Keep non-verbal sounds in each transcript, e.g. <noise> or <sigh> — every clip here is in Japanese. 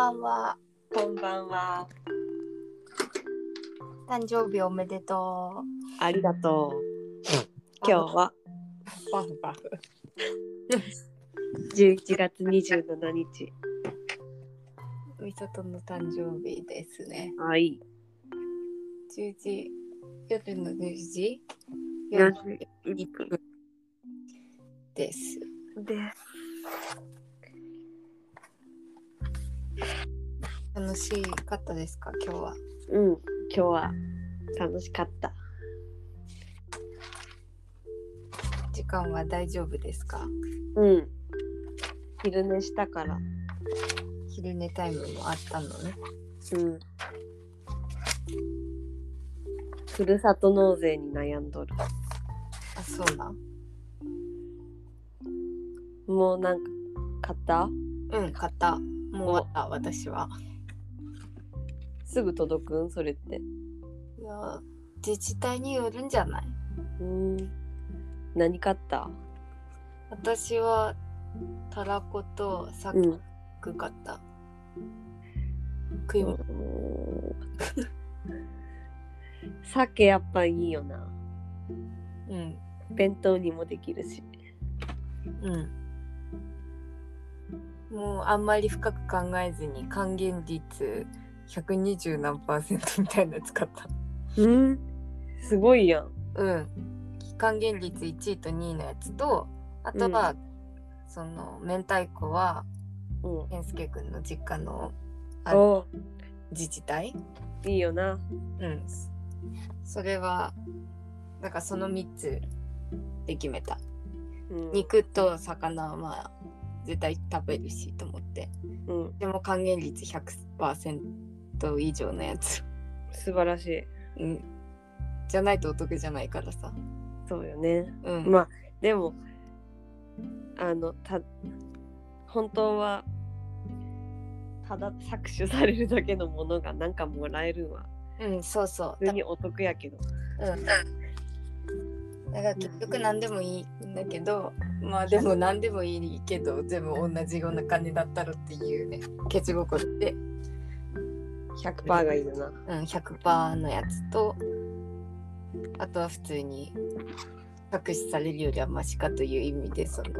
ばんは。こんばんは。誕生日おめでとありがとう。今日は？う。パフパフ。<laughs> 11月27日。みさとの誕生日ですね。はい。10時、夜の10時？4 4時1分です。です。楽しかったですか？今日は。うん。今日は楽しかった。時間は大丈夫ですか？うん。昼寝したから。昼寝タイムもあったのね。うん。ふるさと納税に悩んどる。あ、そうなん？もうなんか買った？うん、買った。もう終わった、私は。すぐ届くん？それって。いや、自治体によるんじゃない？うん。何買った？私はたらことさうん。く買った。食い物。鮭やっぱいいよな。うん。弁当にもできるし。うん。もうあんまり深く考えずに還元率120何パーセントみたいなやつ買った。うん。すごいやん。うん。還元率1位と2位のやつと、あとは、その明太子はうん。健介くんの実家のあお自治体？いいよな。うん。それは、だからその3つで決めた。うん。肉と魚はまあ絶対食べるしと思って。うん。でも還元率100%以上のやつ。素晴らしい。うん。じゃないとお得じゃないからさ。そうよね。うん。まあ、でも、あの、た、本当は、ただ搾取されるだけのものがなんかもらえるんは、うん、そうそう。普通にお得やけど。うん。だから結局何でもいいんだけど、まあでも何でもいいけど、全部同じような金だったらっていうね、ケチ心で、100%がいいよな。うん、100%のやつと、あとは普通に搾取されるよりはマシかという意味で、その、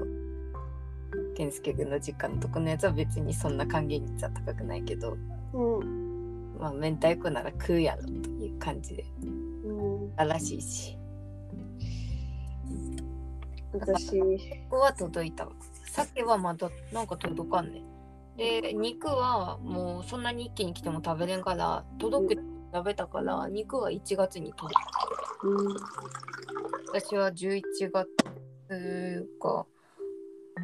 健介君の実家のとこのやつは別にそんな還元率は高くないけど、うん。まあ明太子なら食うやろという感じで、うん、あらしいし。私、ここは届いたわ。鮭はまだなんか届かんね。で、肉はもうそんなに一気に来ても食べれんから、届く、食べたから、肉は1月に届く。うん、私は11月か、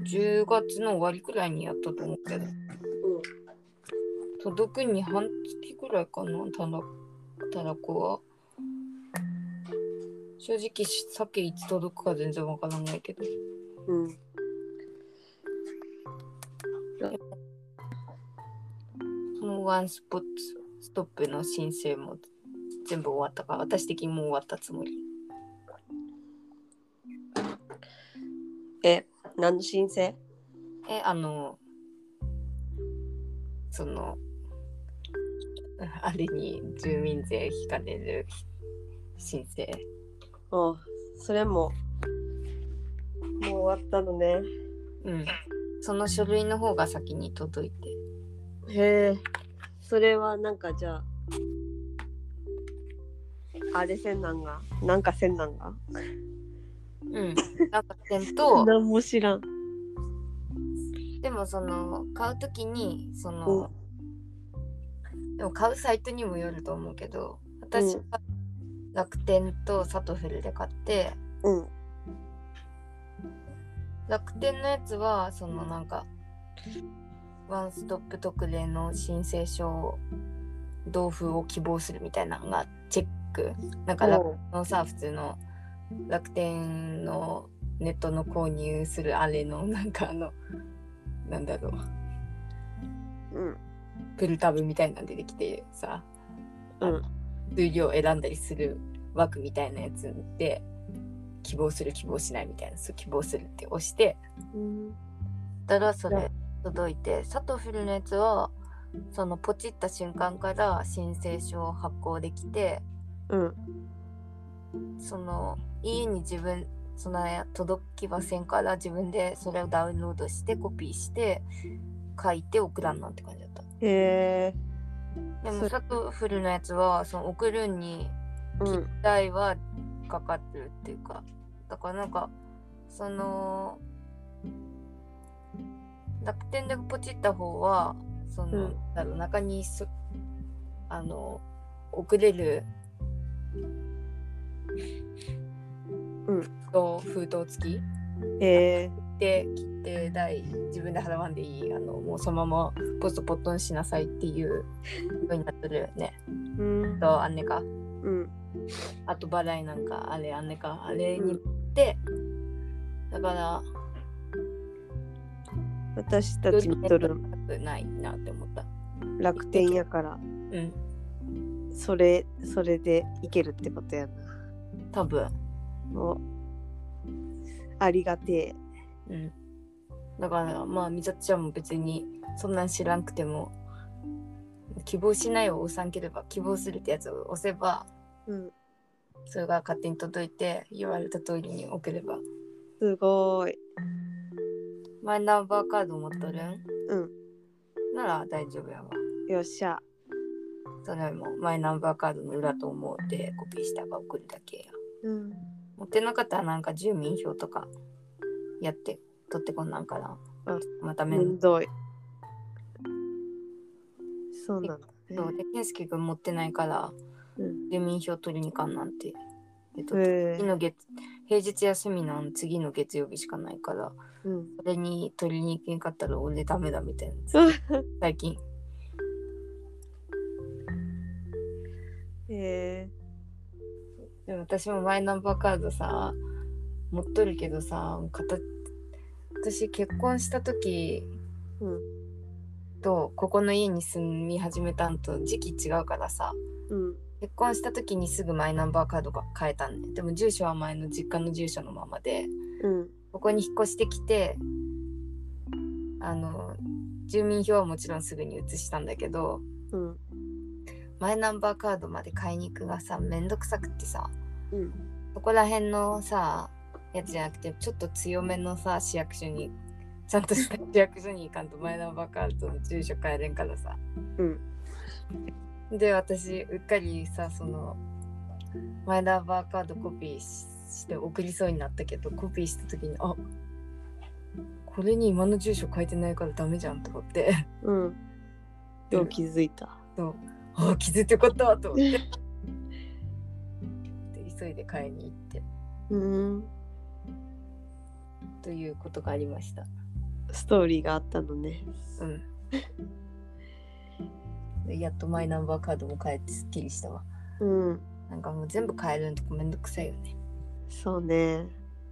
10月の終わりくらいにやったと思うけど、届くに半月くらいかな、たらたらこは。正直、鮭いつ届くか全然わからないけど。うん。ワンスポットストップの申請も全部終わったから私的にもう終わったつもり。え、何の申請？えあのそのあれに住民税引かれる申請。あそれも、もう終わったのね。うん。その書類の方が先に届いて。へえ、それはなんかじゃあ、あれせんなんが、なんかせんなんが？うん。なんか点と何も知らん。でもその買うときにその、でも買うサイトにもよると思うけど私うん。は楽天とサトフルで買ってうん。楽天のやつはそのなんかワンストップ特例の申請書同封を希望するみたいなのがチェックなんか楽天のさ普通の楽天のネットの購入するあれのなんかあのなんだろううん。プルタブみたいなの出てきてさうん。数量選んだりする枠みたいなやつで希望する希望しないみたいなそう希望するって押してうん。たらそれ届いてサトフルのやつはそのポチった瞬間から申請書を発行できてうん。その家に自分その届きませんから自分でそれをダウンロードしてコピーして書いて送らんなんて感じだった。へえそでもサトフルのやつはその送るにうん。代はかかってるっていうか。だからなんかその楽天でポチった方はその、うん。だろう中にそあの送れるうん。と封筒付き？へえ。で切手代自分で払わんでいいあのもうそのままポストポットにしなさいっていう風になってるね。うん。とあんねか。うん。あと払いなんかあれあんねか。あれにって、だから私たち見とるないなって思った。楽天やから。うん。それそれでいけるってことやな。多分。お。ありがてえ。うん。だからまあみさちゃんも別にそんなん知らんくても希望しないを押さんければ希望するってやつを押せばうん。それが勝手に届いて言われた通りに送れば。すごいマイナンバーカード持っとるん？うん。なら大丈夫やわ。よっしゃ。それもマイナンバーカードの裏と思うてコピーしたら送るだけや。うん。持ってなかったらなんか住民票とかやって取ってこんなんからあまためんめんどい。そうなんだそう。ねで健介君持ってないからうん。住民票取りに行かんなんて。でとへえ次の月平日休みなん次の月曜日しかないからうん。それに取りに行けんかったら俺ダメだみたいな。最近。へえ。でも私もマイナンバーカードさ持っとるけどさ形私結婚した時うん。とここの家に住み始めたんと時期違うからさうん結婚した時にすぐマイナンバーカードが変えたんね。でも住所は前の実家の住所のままでうん。ここに引っ越してきてあの住民票はもちろんすぐに移したんだけどうん。マイナンバーカードまで買いに行くがさめんどくさくってさうん。そこら辺のさやつじゃなくてちょっと強めのさ市役所にちゃんとした市役所に行かんとマイナンバーカードの住所変えれんからさ。うんで私うっかりさそのマイナンバーカードコピーしして送りそうになったけどコピーした時にあこれに今の住所書いてないからダメじゃんと思って。うん。<laughs> よう気づいた。そう。あ気づいてよかったと思って。<laughs> で急いで買いに行って。うん。ということがありました。ストーリーがあったのね。うん。でやっとマイナンバーカードも変えてすっきりしたわ。うん。なんかもう全部変えるのとかめんどくさいよね。そうね。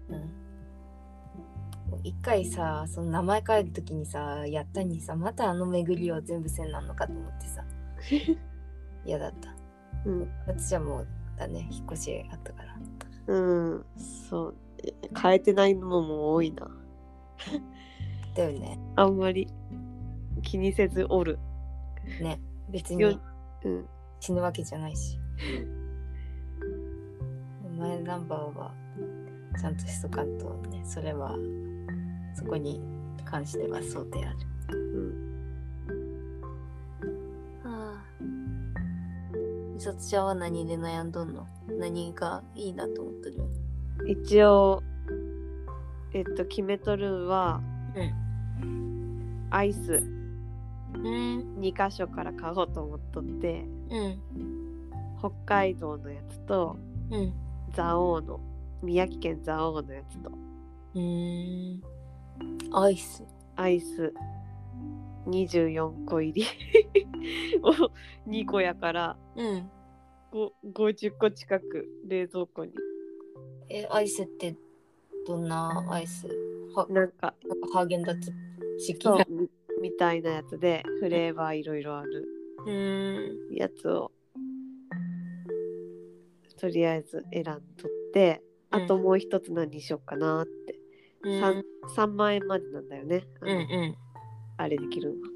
うん。一回さその名前変えるときにさやったにさまたあの巡りを全部せんなんのかと思ってさ。<laughs> 嫌だった。うん。私はもうだね引っ越しあったから。うん。そう。変えてないのも多いな。だよね。あんまり気にせずおる。ね別よにうん。死ぬわけじゃないし。マイナンバーはちゃんとしとかんとねそれはそこに関してはそうである。うん。ああ。美里ちゃんは何で悩んどんの？何がいいなと思ってる？一応えっと決めとるんは、アイス。うん2箇所から買おうと思っとってうん。北海道のやつとうん。蔵王の宮城県蔵王のやつと。うん。アイス。アイス。24個入り。<laughs> を2個やからうん。ご50個近く冷蔵庫に。えアイスってどんなアイス？はなんかハーゲンダッツ式みみたいなやつでフレーバーいろいろある。うん。やつをとりあえず選んどってあともう一つ何にしようかなって、うん。3, 3万円までなんだよね。あの,、うんうん。あれできるのは。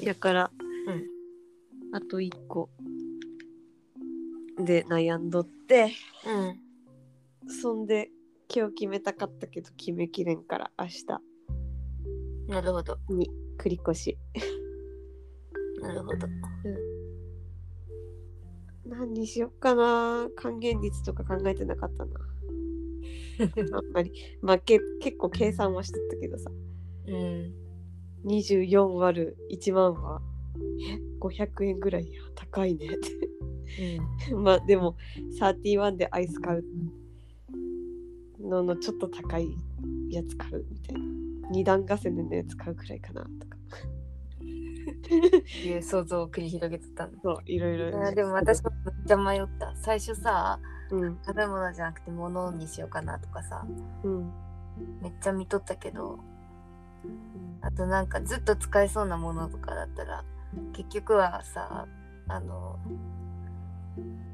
やから、うん。あと1個。で悩んどって。うん。そんで今日決めたかったけど決めきれんから明日なるほど。に繰り越し。なるほど。何にしよっかな。還元率とか考えてなかったな。<laughs> あんまり。まあけ結構計算はしとったけどさ。うん。24割る1万は。え？500円ぐらいや。高いね。ってうん。<laughs> まあでも31でアイス買うののちょっと高いやつ買うみたいな二段重ねのやつ買うくらいかなとか。<laughs> いう想像を繰り広げてたんだそういろいろ。いやでも私もめっちゃ迷った。最初さうん。食べ物じゃなくて物にしようかなとかさうん。めっちゃ見とったけどあとなんかずっと使えそうなものとかだったら結局はさあの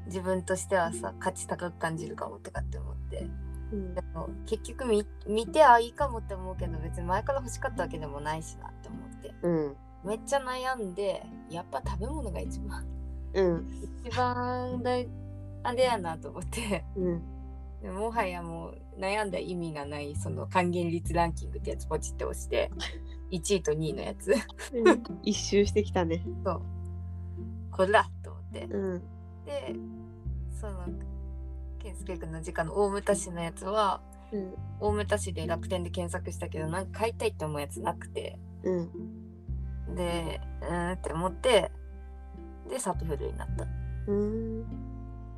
自分としてはさ価値高く感じるかもとかって思ってうん。でも結局見見てあいいかもって思うけど別に前から欲しかったわけでもないしなって思って。うん。めっちゃ悩んでやっぱ食べ物が一番うん。一番だあれやなと思って。うん。でももはやもう悩んだ意味がないその還元率ランキングってやつポチって押して1位と2位のやつ。一周してきたね。そう。これだと思って。うん。でその健介君の時間の大牟田市のやつはうん。大牟田市で楽天で検索したけどなんか買いたいって思うやつなくて。うん。でうーんって思ってでサトフルになった。うん。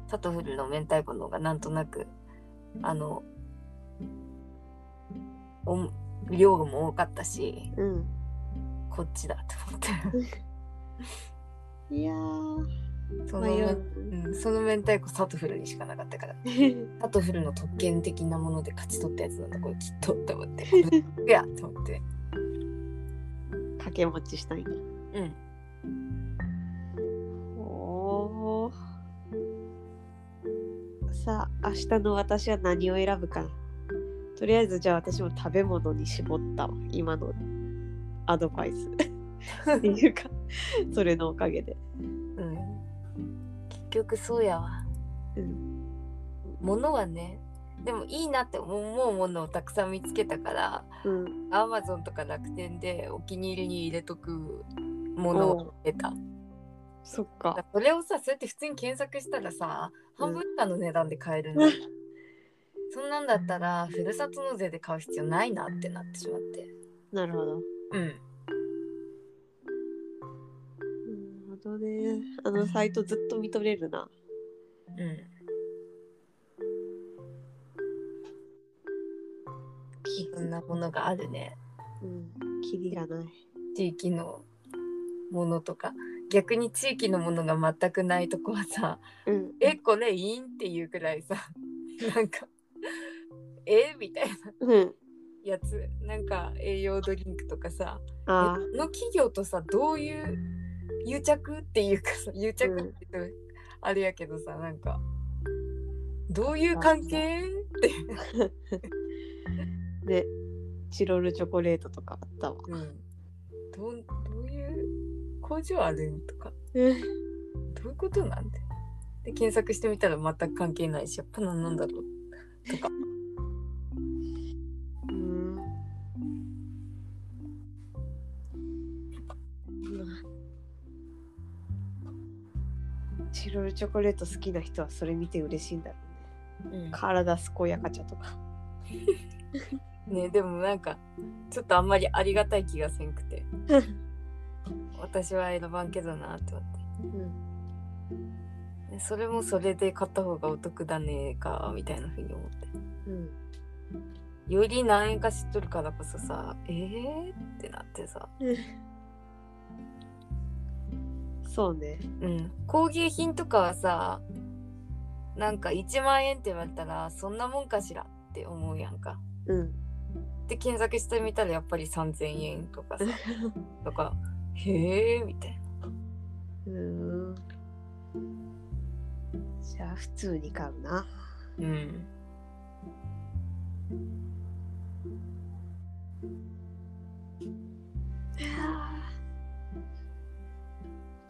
サトフルの明太子の方がなんとなくあのお量も多かったしうん。こっちだと思って。<laughs> いやーその,、迷う。うん、その明太子サトフルにしかなかったから。<laughs> サトフルの特権的なもので勝ち取ったやつなんだこれきっとと思って。<laughs> いやと思って。掛け持ちしたいうん。おー。さあ明日の私は何を選ぶか。なとりあえずじゃあ私も食べ物に絞ったわ。今のアドバイス。っていうかそれのおかげで局そうやわ。うん。物はねでもいいなって思うものをたくさん見つけたからうん。アマゾンとか楽天でお気に入りに入れとくものを得た。そっだか。それをさそうやって普通に検索したらさ半分以下の値段で買えるんだよ、そんなんだったらふるさと納税で買う必要ないなってなってしまって。なるほど。うんどねあのサイトずっと見とれるな。うん。いろんなものがあるね。うん。キリがない。地域のものとか。逆に地域のものが全くないとこはさうん。えこれいいんっていうくらいさなんかえみたいな。うん。やつ。なんか栄養ドリンクとかさあこの企業とさどういう癒着っていうかさ癒着って言うとあれやけどさなんかどういう関係？って、ー <laughs> でチロルチョコレートとかあったわ。うん、どうどういう工場あるんとか？うん。どういうことなんで？で検索してみたら全く関係ないしやっぱ何なんだろう？とかチロルチョコレート好きな人はそれ見て嬉しいんだろうね。体健やか茶とか。ねでもなんかちょっとあんまりありがたい気がせんくて。<laughs> 私は選ばんけどなって思って。うん。でそれもそれで買った方がお得だねかみたいな風に思って。うん。より何円か知っとるからこそさえーってなってさ <laughs> そうね。うん工芸品とかはさなんか1万円って言われたらそんなもんかしらって思うやんかうん。で検索してみたらやっぱり3000円とかさ <laughs> とかへえみたいなうん。じゃあ普通に買うな。うん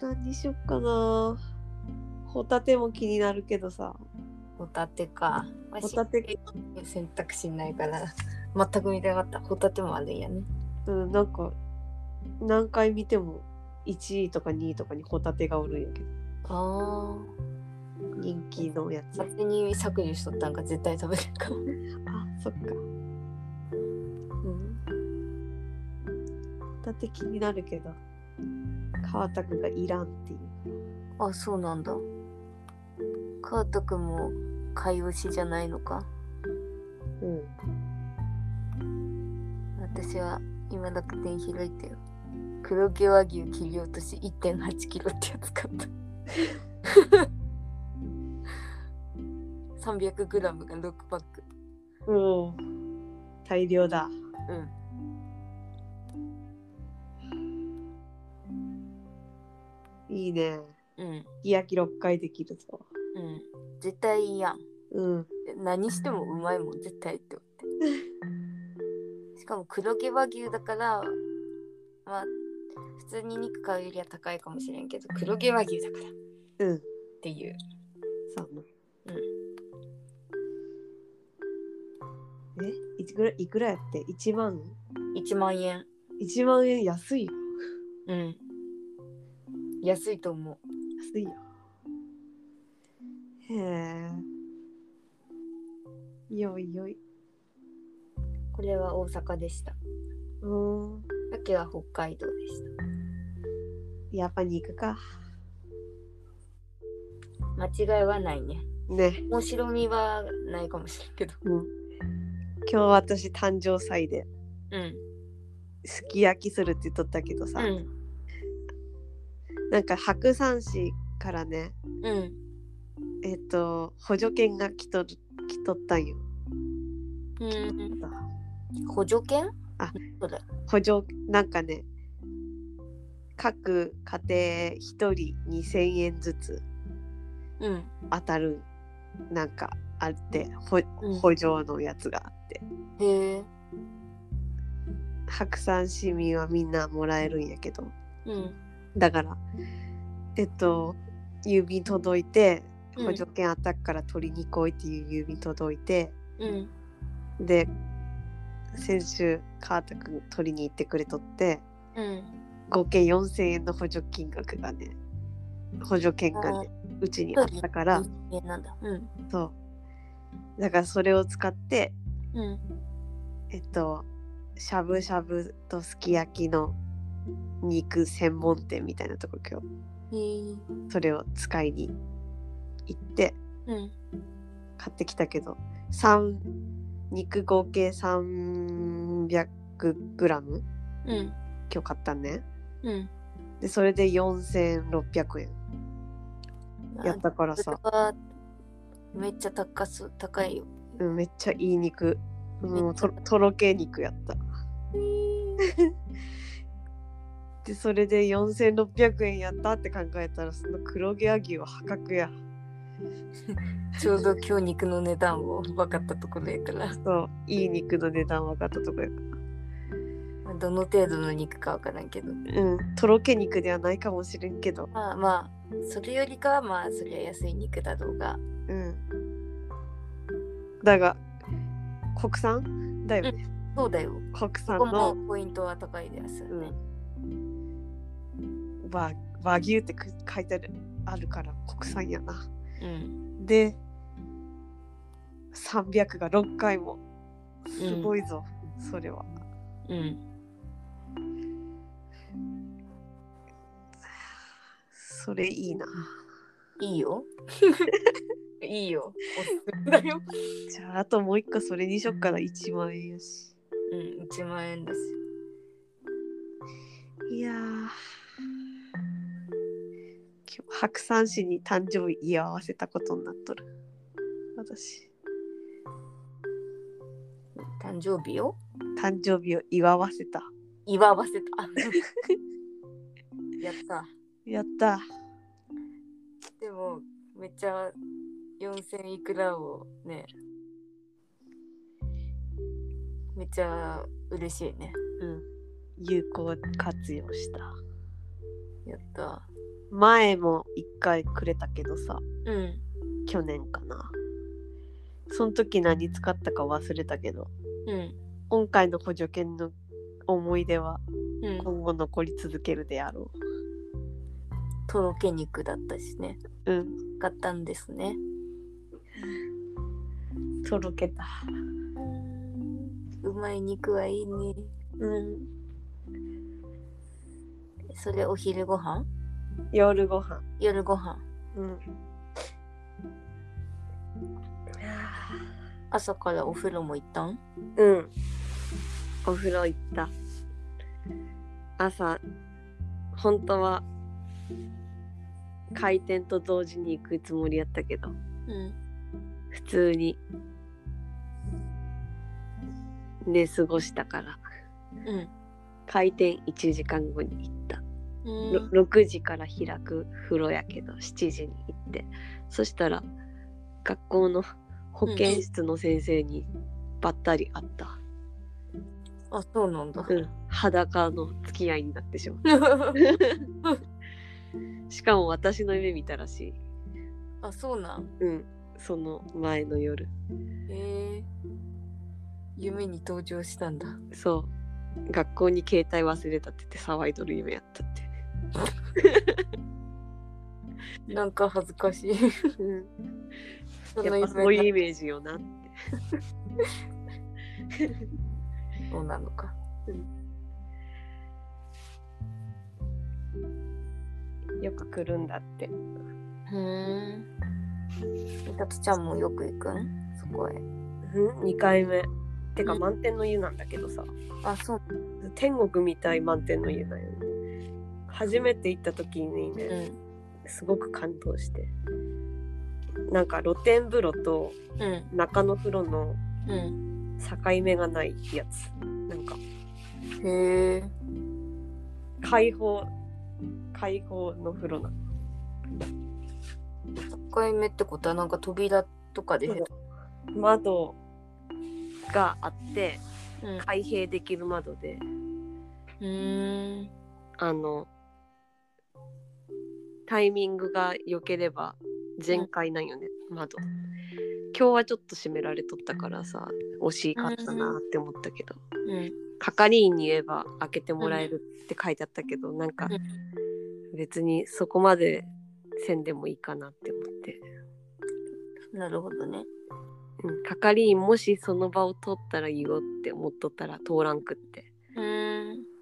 何にしよっかな。ホタテも気になるけどさ。ホタテか。まあホタテ、選択肢ないから全く見てなかったホタテもあるんやねうん、なんか、何回見ても1位とか2位とかにホタテがおるんやけど。あ人気のやつ。あ勝手に削除しとったんか絶対食べれるかも、<laughs> あ、そっか。うん、ホタテ気になるけど、川田がいらんっていう。あそうなんだカート君も買い推しじゃないのか？うん。私は今楽天開いてよ黒毛和牛切り落とし1 8キロってやつ買った <laughs> 300g が6パックおお。大量だ。うんいいね。うんすき焼き6回できるぞ。うん絶対いいやんうん。何してもうまいもん絶対って思って <laughs> しかも黒毛和牛だからまあ普通に肉買うよりは高いかもしれんけど黒毛和牛だからっうん。ていうそうな。うんえ？いくら？いくらやって ?1 万？1万円 ?1 万円安いよ。うん安いと思う安いよ。へえ。よいよい。これは大阪でしたうーん。さっきは北海道でしたやっぱに行くか。間違いはないねね。面白みはないかもしれんけどうん。今日私誕生祭でうんすき焼きするって言っとったけどさ、うんなんか白山市からね、うん。えっと、補助券が来とる来とったんよ。うん。補助券あ補助なんかね各家庭1人2,000円ずつうん。当たるなんかあってほうん。補助のやつがあって。へえ。白山市民はみんなもらえるんやけど。うんだから。えっと郵便届いてうん。補助券あったから取りに来いっていう郵便届いて、うん。で先週カータ君取りに行ってくれとってうん。合計4,000円の補助金額がね補助券がねうちにあったから。えなんだ。うん。そう。だからそれを使ってうん。えっとしゃぶしゃぶとすき焼きの肉専門店みたいなとこ今日へえそれを使いに行ってうん。買ってきたけど3肉合計 300g うん。今日買ったね。うん。でそれで4600円。やったからさ、めっちゃ高す高いよ。うん、めっちゃいい肉。もうととろけ肉やった <laughs> でそれで4600円やったって考えたらその黒毛和牛は破格や。<laughs> ちょうど今日肉の値段を分かったところやから。そう。いい肉の値段分かったとこや。かどの程度の肉か分からんけど。らうん。とろけ肉ではないかもしれんけど。まあまあそれよりかはまあそりゃ安い肉だろうが。うん。だが国産だよね、そうだよ。国ここ産のもポイントは高いですよね、和和牛ってく書いてあるあるから国産やな。うん。で300が6回もすごいぞ、それは。うん。それいいな。いいよ。<laughs> いいよ。じゃああともう一個それにしよっかな。1万円やし。うん1万円ですいや白山市に誕生日祝わせたことになっとる。私。誕生日を？誕生日を祝わせた。祝わせた。<laughs> やった。やった。でもめっちゃ4000いくらをねめっちゃ嬉しいね。うん。有効活用した。やった前も一回くれたけどさうん。去年かな。その時何使ったか忘れたけどうん。今回の補助犬の思い出はうん。今後残り続けるであろとろけ肉だったしね。ううん。買ったんですね。とろけた。うまい肉はいいね。うん。それお昼ご飯？夜ご飯。夜ご飯。うん。朝からお風呂も行ったん？うん。お風呂行った。朝本当は開店と同時に行くつもりやったけど。うん。普通に寝過ごしたから。うん。開店1時間後に行った、6時から開く風呂やけど7時に行って。そしたら学校の保健室の先生にばったり会った、あそうなんだ。うん、裸の付き合いになってしまう <laughs> しかも私の夢見たらしい。あそうなん。うん。その前の夜。へえ。夢に登場したんだ。そう。学校に携帯忘れたって言って騒いどる夢やったって <laughs> なんか恥ずかしい。うん。そやっぱそういうイメージよなって。そうなのか。よく来るんだって。ふー。んみたつちゃんもよく行くん？そこへ。うん？2回目。てかうん満天の湯なんだけどさ。あそう。天国みたい満天の湯だよね初めて行った時にね、うん。すごく感動して。なんか露天風呂とうん。中の風呂のうん。境目がないやつ。なんか。へえ。開放開放の風呂なの。1回目ってことはなんか扉とかで窓があってうん。開閉できる窓で。うーん。あのタイミングが良ければ全開なんよね、窓。今日はちょっと閉められとったからさ惜しかったなって思ったけど、うん。係員に言えば開けてもらえるって書いてあったけど、なんか別にそこまでせんでもいいかなって思って、なるほどね。うん、係員もしその場を通ったらいいよって思っとったら通らんくって。うーん。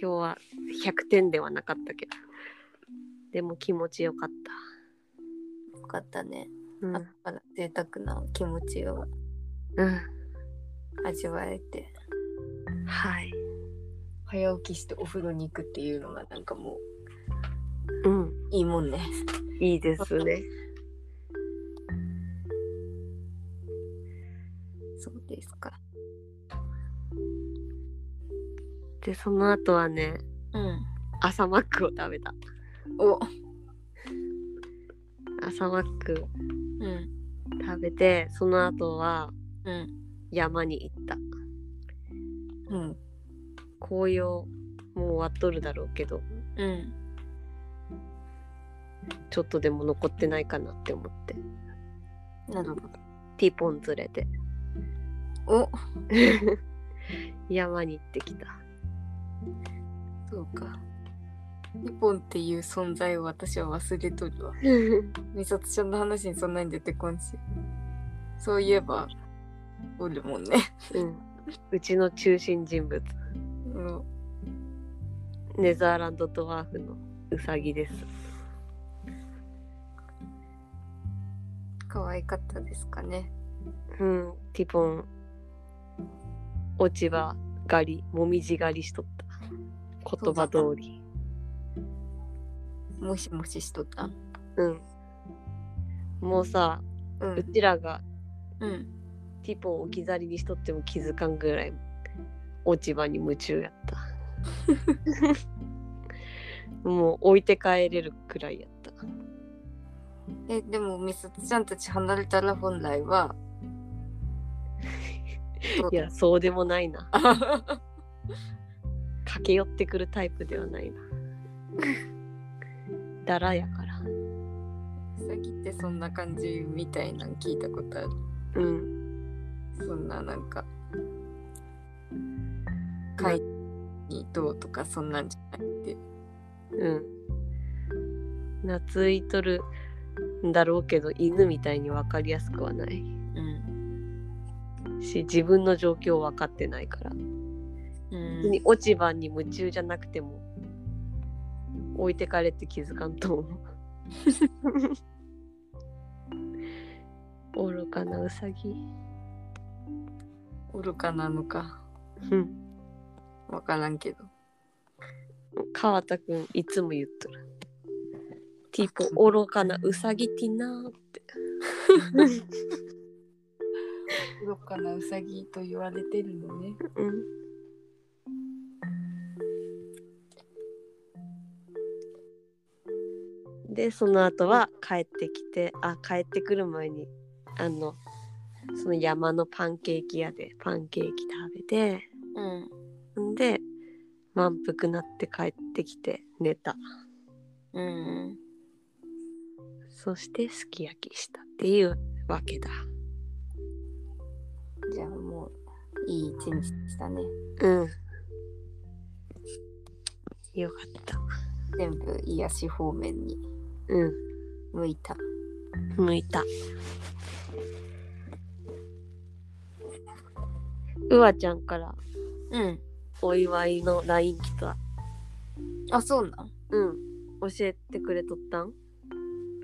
今日は100点ではなかったけど。でも気持ちよかった。よかったね。うん、あから贅沢な気持ちをうん、味わえて。はい。早起きしてお風呂に行くっていうのがなんかもうん。ういいもんね。いいですね。そうですか。でその後はねうん。朝マックを食べた。お。朝マックうん。食べてその後はうん。山に行った。うん。紅葉もう終わっとるだろうけどうん。ちょっとでも残ってないかなって思って。なるほどティポン連れて。お。<laughs> 山に行ってきたそうか。日本っていう存在を私は忘れとるわ。美里ちゃんの話にそんなに出てこんし。そういえばおるもんね。うん、うちの中心人物。うん。ネザーランドドワーフのウサギです。可愛かったですかね。うん。ティポン。落ち葉狩りもみじ狩りしとった言葉通り。もしもししとった？うん。もうさううちらがうん。ティポン置き去りにしとっても気づかんぐらい落ち葉に夢中やった。<laughs> もう置いて帰れるくらいやった。えでも美里ちゃんたち離れたら本来はいやそうでもないな。あ <laughs> 駆け寄ってくるタイプではないな。<laughs> だらやから。うさぎってそんな感じみたいなの聞いたことある。うん。そんななんか貝にどうとかそんなんじゃなくて。うん。懐いとるんだろうけど犬みたいに分かりやすくはない。うん。し自分の状況分かってないから。うん別に落ち葉に夢中じゃなくても置いてかれって気づかんと思う。<laughs> 愚かなウサギ。愚かなのか。うん。わからんけど。川田くんいつも言っとる。ティーポ愚かなウサギティナーって。<laughs> 愚かなウサギと言われてるのね。うんでその後は帰ってきてあ帰ってくる前にあのその山のパンケーキ屋でパンケーキ食べてうん。んで満腹なって帰ってきて寝た。うん。そしてすき焼きしたっていうわけだ。じゃあもういい一日でしたね。うん。よかった。全部癒し方面にうん。向いた。向いた。うわちゃんからうん。お祝いの LINE 来た。あそうなん？うん。教えてくれとったん？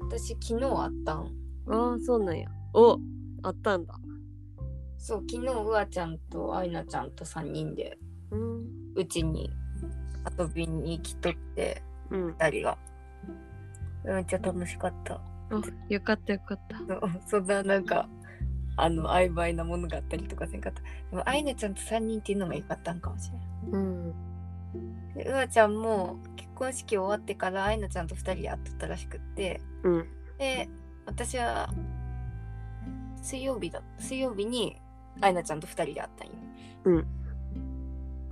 私昨日あったん。ああそうなんや。おあったんだ。そう昨日うわちゃんとあいなちゃんと3人でうちに遊びに来とってうん。2人がめっちゃ楽しかった。あよかったよかった。そんななんかあの曖昧なものがあったりとかせんかった。でもあいなちゃんと3人っていうのがよかったんかもしれん。うん。でうわちゃんも結婚式終わってからあいなちゃんと2人で会っとったらしくって。うん。で私は水曜日だ水曜日にあいなちゃんと2人で会ったんよ。うん。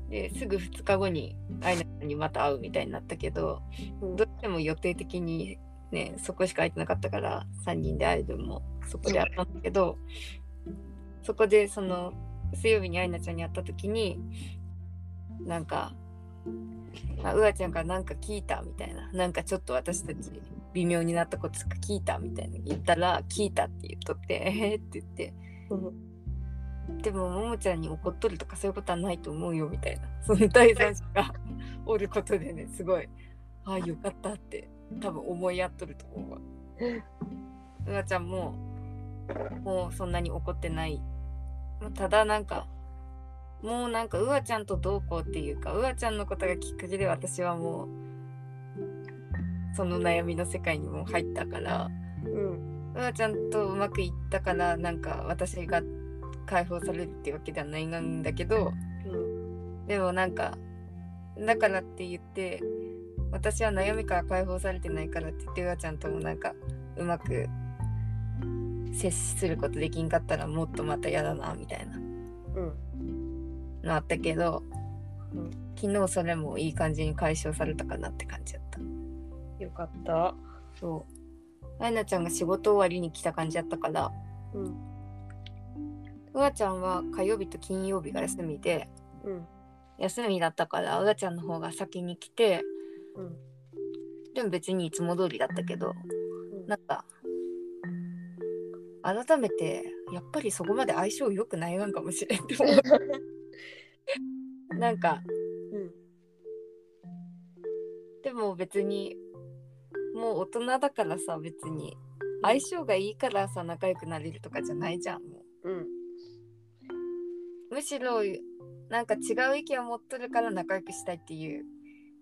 ですぐ2日後にあいなちゃんにまた会うみたいになったけどどうしても予定的にねそこしか空いてなかったから3人で会えるもそこで会ったんだけどそこでその水曜日にあいなちゃんに会った時になんかあうわちゃんからなんか聞いたみたいな。なんかちょっと私たち微妙になったこととか聞いたみたいな言ったら聞いたって言っとってえーって言って。でもももちゃんに怒っとるとかそういうことはないと思うよみたいな。その第三者がおることでねすごいああよかったって多分思いやっとると思うわ。うわちゃんももうそんなに怒ってない。ただなんかもうなんかうわちゃんとどうこうっていうかうわちゃんのことがきっかけで私はもうその悩みの世界にも入ったからうん。うわちゃんとうまくいったからなんか私が解放されるってわけではないんだけどでもなんかだからって言って私は悩みから解放されてないからって言ってうわちゃんともなんかうまく接することできんかったらもっとまた嫌だなみたいな。うん。のあったけど、うん。昨日それもいい感じに解消されたかなって感じだった。よかった。そう。あいなちゃんが仕事終わりに来た感じだったからうん。うわちゃんは火曜日と金曜日が休みでうん。休みだったからうわちゃんの方が先に来てうん。でも別にいつも通りだったけどうん。なんか改めてやっぱりそこまで相性良くないなんかもしれんって思う。<laughs> なんかうん。でも別にもう大人だからさ別に相性がいいからさ仲良くなれるとかじゃないじゃんもう。ん。うむしろなんか違う意見を持っとるから仲良くしたいっていう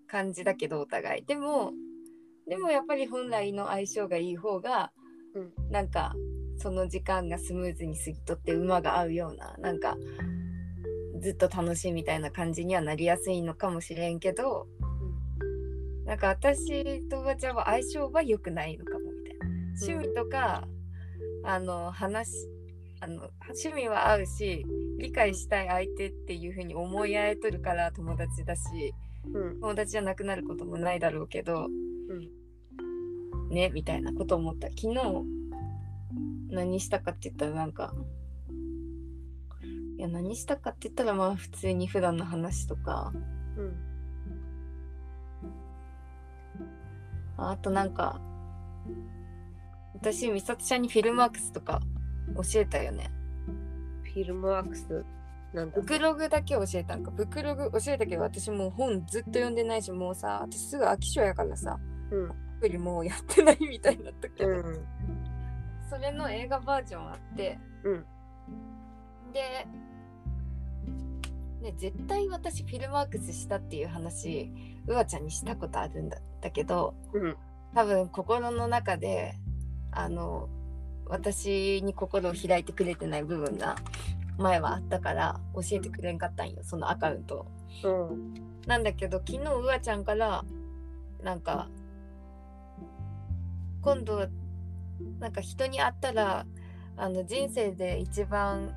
感じだけどお互い。でもでもやっぱり本来の相性がいい方がうん。なんかその時間がスムーズに過ぎとって馬が合うようななんかずっと楽しいみたいな感じにはなりやすいのかもしれんけどなんか私とおばちゃんは相性は良くないのかもみたいな。趣味とか、あの話あの趣味は合うし理解したい相手っていう風に思い合えとるから友達だしうん。友達じゃなくなることもないだろうけど、うん。ねみたいなこと思った。昨日何したかって言ったらなんかいや何したかって言ったらまあ普通に普段の話とか。うん。ああとなんか私美里ちゃんにフィルマークスとか教えたよね。フィルムワークス？なんだブクログだけ教えたんか。ブクログ教えたけど私もう本ずっと読んでないしもうさ私すぐ飽き性やからさうん。アプリもうやってないみたいになったけど、うん。それの映画バージョンあって。うん。でね絶対私フィルマークスしたっていう話うわちゃんにしたことあるんだだけどうん。多分心の中であの私に心を開いてくれてない部分が前はあったから教えてくれんかったんよそのアカウントを。うん。なんだけど昨日うわちゃんからなんか今度なんか人に会ったらあの人生で一番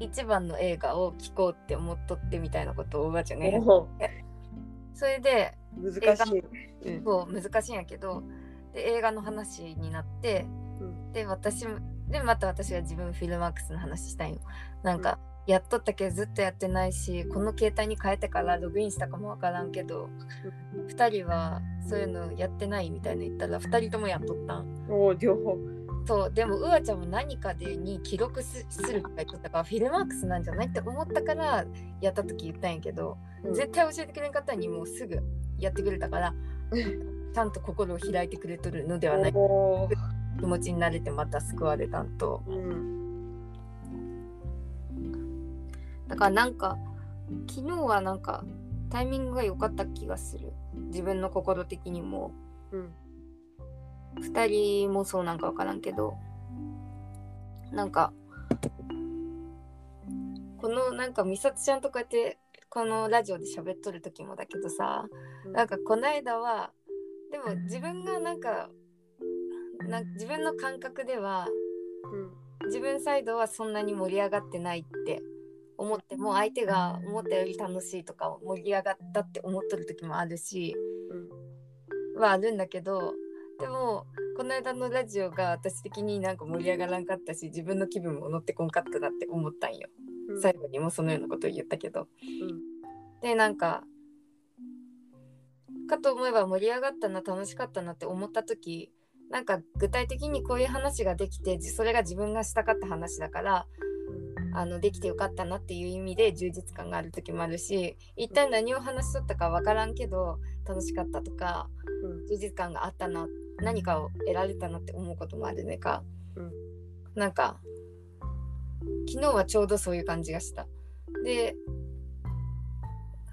一番の映画を聴こうって思っとってみたいなことをうわちゃんが言う。おーそれで難しい。うん。そう難しいんやけどで映画の話になってうん。で私もでまた私が自分フィルマークスの話したん。よなんか、やっとったけどずっとやってないしこの携帯に変えてからログインしたかもわからんけど2人はそういうのやってないみたいな言ったら2人ともやっとったん。おー両方。そうでもうわちゃんも何かでに記録すするとか言っとったからフィルマークスなんじゃないって思ったからやった時言ったんやけど、うん。絶対教えてくれんかったのにもうすぐやってくれたからちゃんと心を開いてくれとるのではない気持ちになれてまた救われたんと。うん。だからなんか昨日はなんかタイミングが良かった気がする。自分の心的にも。うん。2人もそうなんか分からんけど。なんかこのなんか美里ちゃんとこうやってこのラジオで喋っとる時もだけどさ。なんかこないだはでも自分がなんかなん自分の感覚では自分サイドはそんなに盛り上がってないって思っても相手が思ったより楽しいとか盛り上がったって思っとる時もあるしはあるんだけどでもこの間のラジオが私的になんか盛り上がらんかったし自分の気分も乗ってこんかったなって思ったんよ。うん。最後にもそのようなことを言ったけど。うん。でなんかかと思えば盛り上がったな楽しかったなって思った時なんか具体的にこういう話ができてそれが自分がしたかった話だからあのできてよかったなっていう意味で充実感がある時もあるし一体何を話しとったか分からんけど楽しかったとかうん。充実感があったな何かを得られたなって思うこともあるねか、うん。なんか昨日はちょうどそういう感じがした。で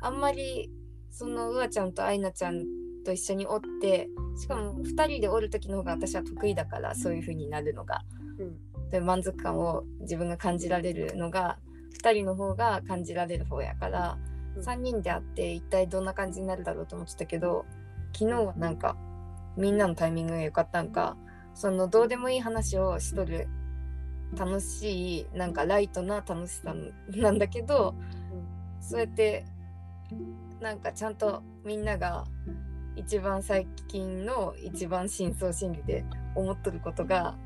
あんまりそのうわちゃんとあいなちゃんと一緒におってしかも2人でおる時の方が私は得意だからそういう風になるのが。うん。で満足感を自分が感じられるのが2人の方が感じられる方やから、うん。3人で会って一体どんな感じになるだろうと思ってたけど昨日はなんかみんなのタイミングが良かったんかそのどうでもいい話をしとる楽しいなんかライトな楽しさ <laughs> なんだけど、そうやってなんかちゃんとみんなが一番最近の一番深層心理で思っとることが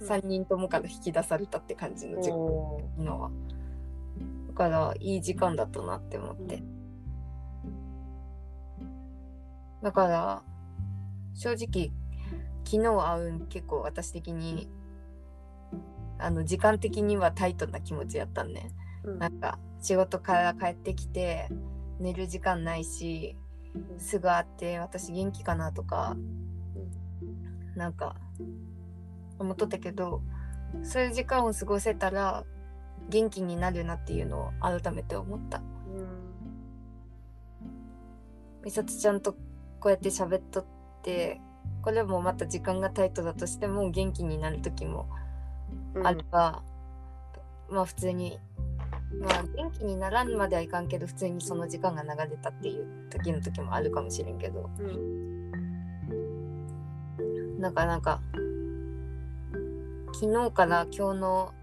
うん。3人ともから引き出されたって感じの時間のは。だからいい時間だったなって思って、だから正直昨日会うん結構私的にあの時間的にはタイトな気持ちやったんね。うん。なんか仕事から帰ってきて寝る時間ないしすぐ会って私元気かなとかなんか思っとったけどそういう時間を過ごせたら元気になるなっていうのを改めて思った。美里ちゃんとこうやって喋っとってこれもまた時間がタイトだとしても元気になる時もうんあれば、まあ普通にまあ元気にならんまではいかんけど普通にその時間が流れたっていう時の時もあるかもしれんけど。うんなんかなんか昨日から今日の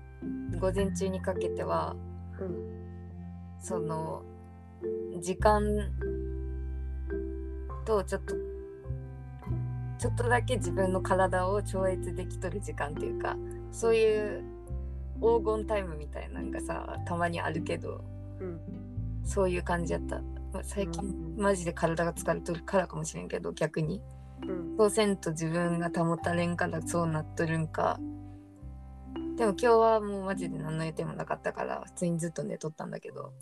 午前中にかけてはうんその時間とちょっとちょっとだけ自分の体を超越できとる時間っていうかそういう黄金タイムみたいなのがさたまにあるけどうん。そういう感じやった。まあ最近うんマジで体が疲れとるからかもしれんけど逆に。うん。そうせんと自分が保たれんからそうなっとるんか。でも今日はもうマジで何の予定もなかったから普通にずっと寝とったんだけど。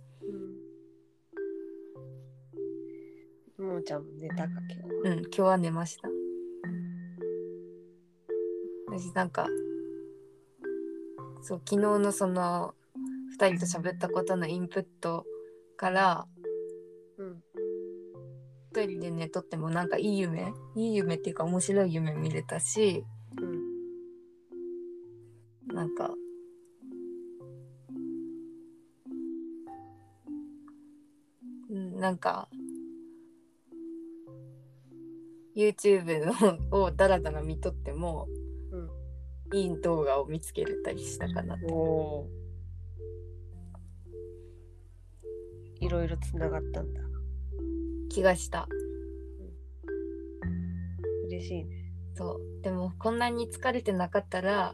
うん。ももちゃんも寝たか今日うん今日は寝ました。私なんかそう昨日のその2人と喋ったことのインプットからうん。一人で寝とってもなんかいい夢いい夢っていうか面白い夢見れたしうんなんかうんなんか YouTube のをダラダラ見とっても、いい動画を見つけれたりしたかなっておおいろいろつながったんだ。気がした。嬉しいね。そう。でもこんなに疲れてなかったら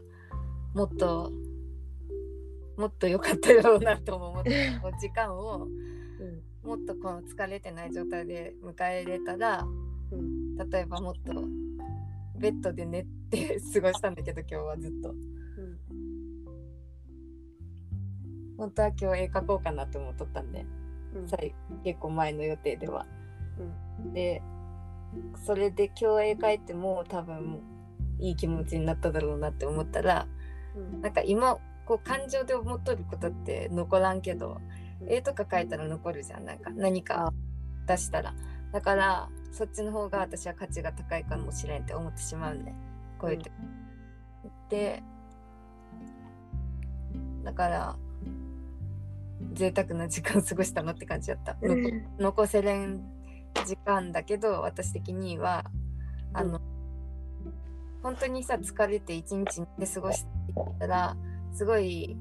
もっともっと良かっただろうなとも思って時間をうん。もっとこの疲れてない状態で迎えれたらうん。例えばもっとベッドで寝て <laughs> 過ごしたんだけど今日はずっと。うん。本当は今日絵描こうかなって思っとったんでうん。結構前の予定では。うん。でそれで今日絵描いても多分いい気持ちになっただろうなって思ったらうん。なんか今こう感情で思っとることって残らんけどうん。絵とか描いたら残るじゃんなんか何か出したら。だからそっちの方が私は価値が高いかもしれんって思ってしまうんでこうやって、でだから贅沢な時間を過ごしたなって感じだった、残残せれん時間だけど私的にはあの、本当にさ疲れて一日で過ごしてたらすごい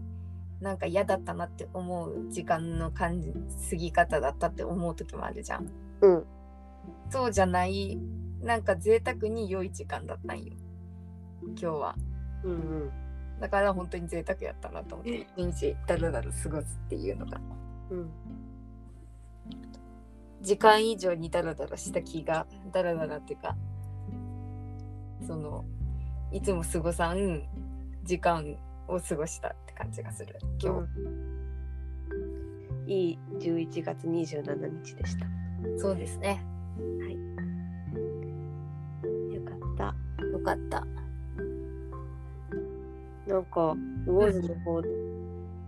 なんか嫌だったなって思う時間の感じ過ぎ方だったって思う時もあるじゃん。うんそうじゃないなんか贅沢に良い時間だったんよ。今日は。うんうん。だから本当に贅沢やったなと思って一日だらだら過ごすっていうのが。うん。時間以上にダラダラした気がダラダラっていうかそのいつも過ごさん時間を過ごしたって感じがする。今いい。11月27日でした。日、そうですねよかった。よかった。なんか魚津の方で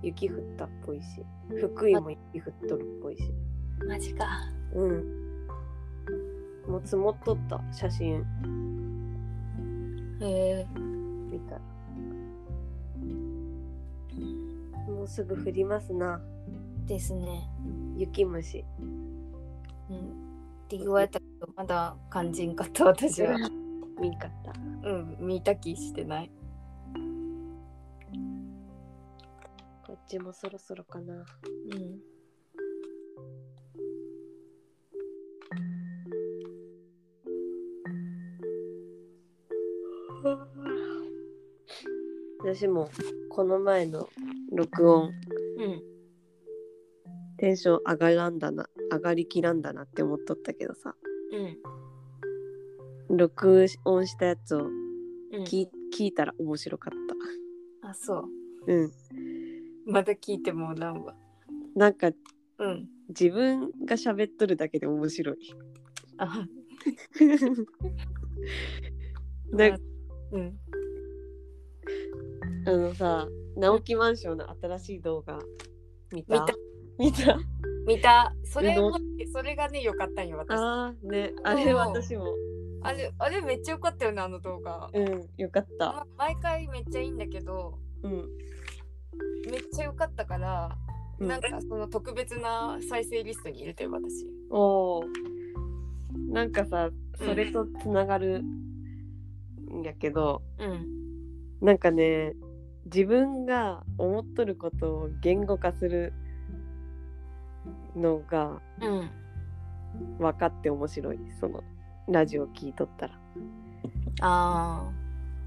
雪降ったっぽいし福井も雪降っとるっぽいし。マジか。うん。もう積もっとった写真。へえ。見たら。もうすぐ降りますな。ですね。雪虫。うんって言われたけどまだ肝心かった私は。見んかった。うん見た気してない。こっちもそろそろかな。うん。私もこの前の録音うん。テンション上がらんだな上がりきらんだなって思っとったけどさ。うん。録音したやつをうん。聞,、い聞いたら面白かっあそう。たうん。まだ聞いてもらんわ。なんかうん。自分が喋っとるだけで面白い。あ。<laughs> なんうん。あのさ直木マンションの新しい動画見た？見見た？見た。それどもそれがねよかったんよ私。あね。あれ私も。れあれめっちゃよかったよねあの動画、うんよかった。ま毎回めっちゃいいんだけどうん。めっちゃよかったから、うん。なんかその特別な再生リストに入れてる私。おー。なんかさそれとつながるんやけど、うん。なんかね自分が思っとることを言語化するのがうん。分かって面白いそのラジオ聞いとったら。あ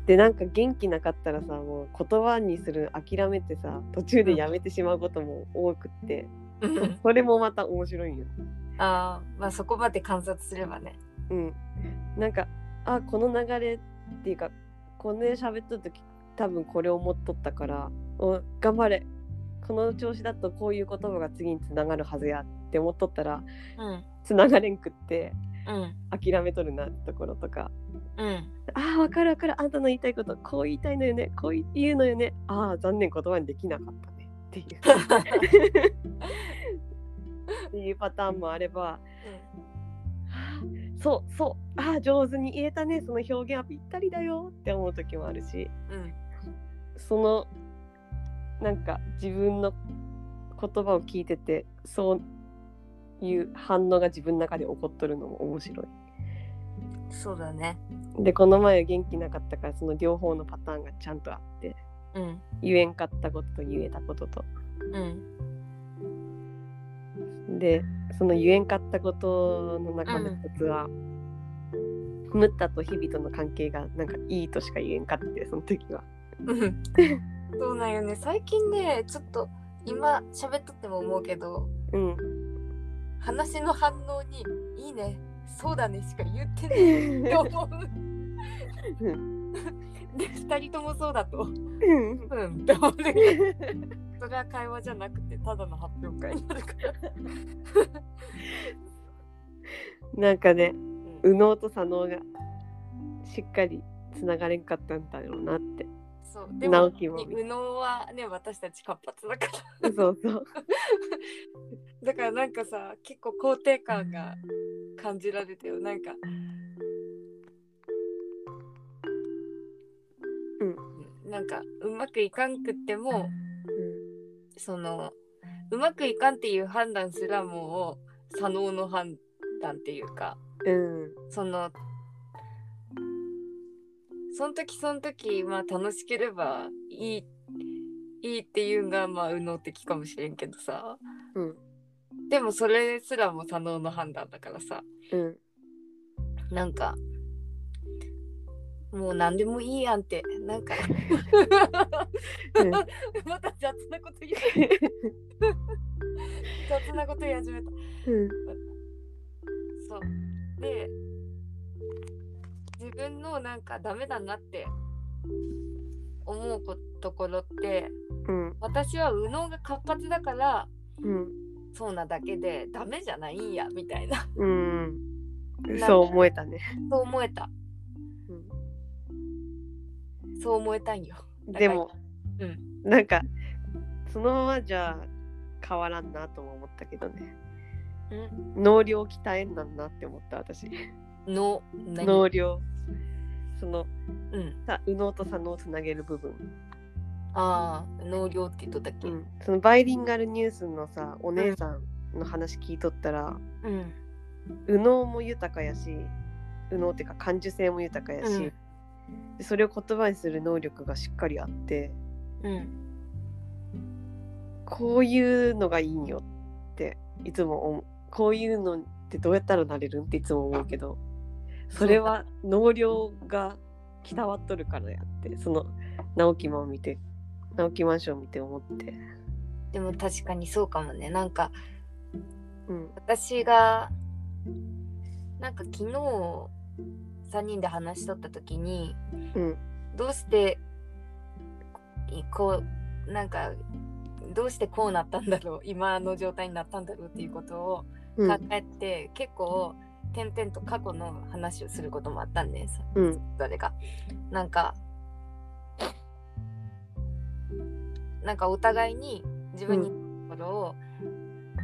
でなんか元気なかったらさもう言葉にする諦めてさ途中でやめてしまうことも多くって、ーうん。それもまた面白いんよ。あー。まあそこまで観察すればね。うん、なんかあこの流れっていうかこれ喋っとる時多分これ思っとったからお頑張れこの調子だとこういう言葉が次につながるはずやって思っとったらうん。つながれんくってうん。諦めとるなってところとか。うん。あーわかるわかる。あんたの言いたいことこう言いたいのよねこう言うのよね。ああ残念言葉にできなかったね。っていう。<laughs> っていうパターンもあれば。はあそうそう。ああ上手に言えたね。その表現はぴったりだよって思う時もあるし。うん。そのなんか自分の言葉を聞いててそういう反応が自分の中で起こっとるのも面白い。そうだね。でこの前元気なかったからその両方のパターンがちゃんとあってうん。言えんかったことと言えたことと。うん。でその言えんかったことの中の一つは、ムッタと日々との関係がなんかいいとしか言えんかってその時は。<laughs> うんそうなんよね。最近ねちょっと今喋っとっても思うけどうん、話の反応に「いいねそうだね」しか言ってね <laughs> って思う。うん。<laughs> で2人ともそうだと。うん。うんって思うそれは会話じゃなくてただの発表会になるから。<laughs> なんかねうん。右脳と左脳がしっかりつながれんかったんだろうなってそう。でも右脳はね私たち活発だから。そうそう。<laughs> だからなんかさ結構肯定感が感じられたよ。なんかうん。なんかうまくいかんくってもそのうまくいかんっていう判断すらもう左脳の判断っていうかうん。そのその時その時まあ楽しければいいいいっていうのがまあ右脳的かもしれんけどさ。うん。でもそれすらも左脳の判断だからさ。うん。なんかもう何でもいいやんってなんか。うん。<laughs> また雑なこと言う。<laughs> 雑なこと言い始めた。うん。そう。で自分のなんかダメだなって思うこところってうん。私は右脳が活発だからうん。そうなだけでダメじゃないんやみたいな。うん。そう思えたね、そう思えた。うん。そう思えたんよ。でも、うん。なんかそのままじゃ変わらんなとも思ったけどね。うん。能量鍛えんなんなって思った私。の何？能量そのうん。さ右脳と左脳をつなげる部分、ああ能量って言っとったっけ？うん、そのバイリンガルニュースのさお姉さんの話聞いとったら、右脳も豊かやし右脳っていうか感受性も豊かやし、うん。でそれを言葉にする能力がしっかりあってうん。こういうのがいいんよっていつも思う。こういうのってどうやったらなれるんっていつも思うけどそれは能量が鍛わっとるからやってその直木マンを見て直木マンションを見て思って。でも確かにそうかもね。なんかうん。私がなんか昨日3人で話しとった時にうん。どうしていこうなんかどうしてこうなったんだろう今の状態になったんだろうっていうことをうん。考えて、結構点々と過去の話をすることもあったんですうん。それが。なんかなんかお互いに自分にところを、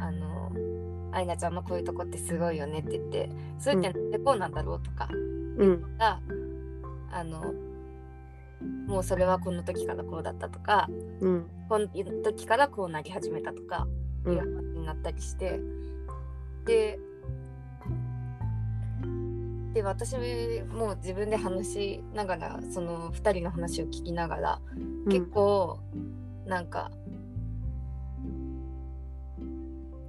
あのアイナちゃんのこういうとこってすごいよねって言ってそれってなんでこうなんだろうとかうん。が、あのもうそれはこの時からこうだったとかうん。この時からこうなり始めたとかいう話になったりして、でで私も自分で話しながらその2人の話を聞きながら結構なんか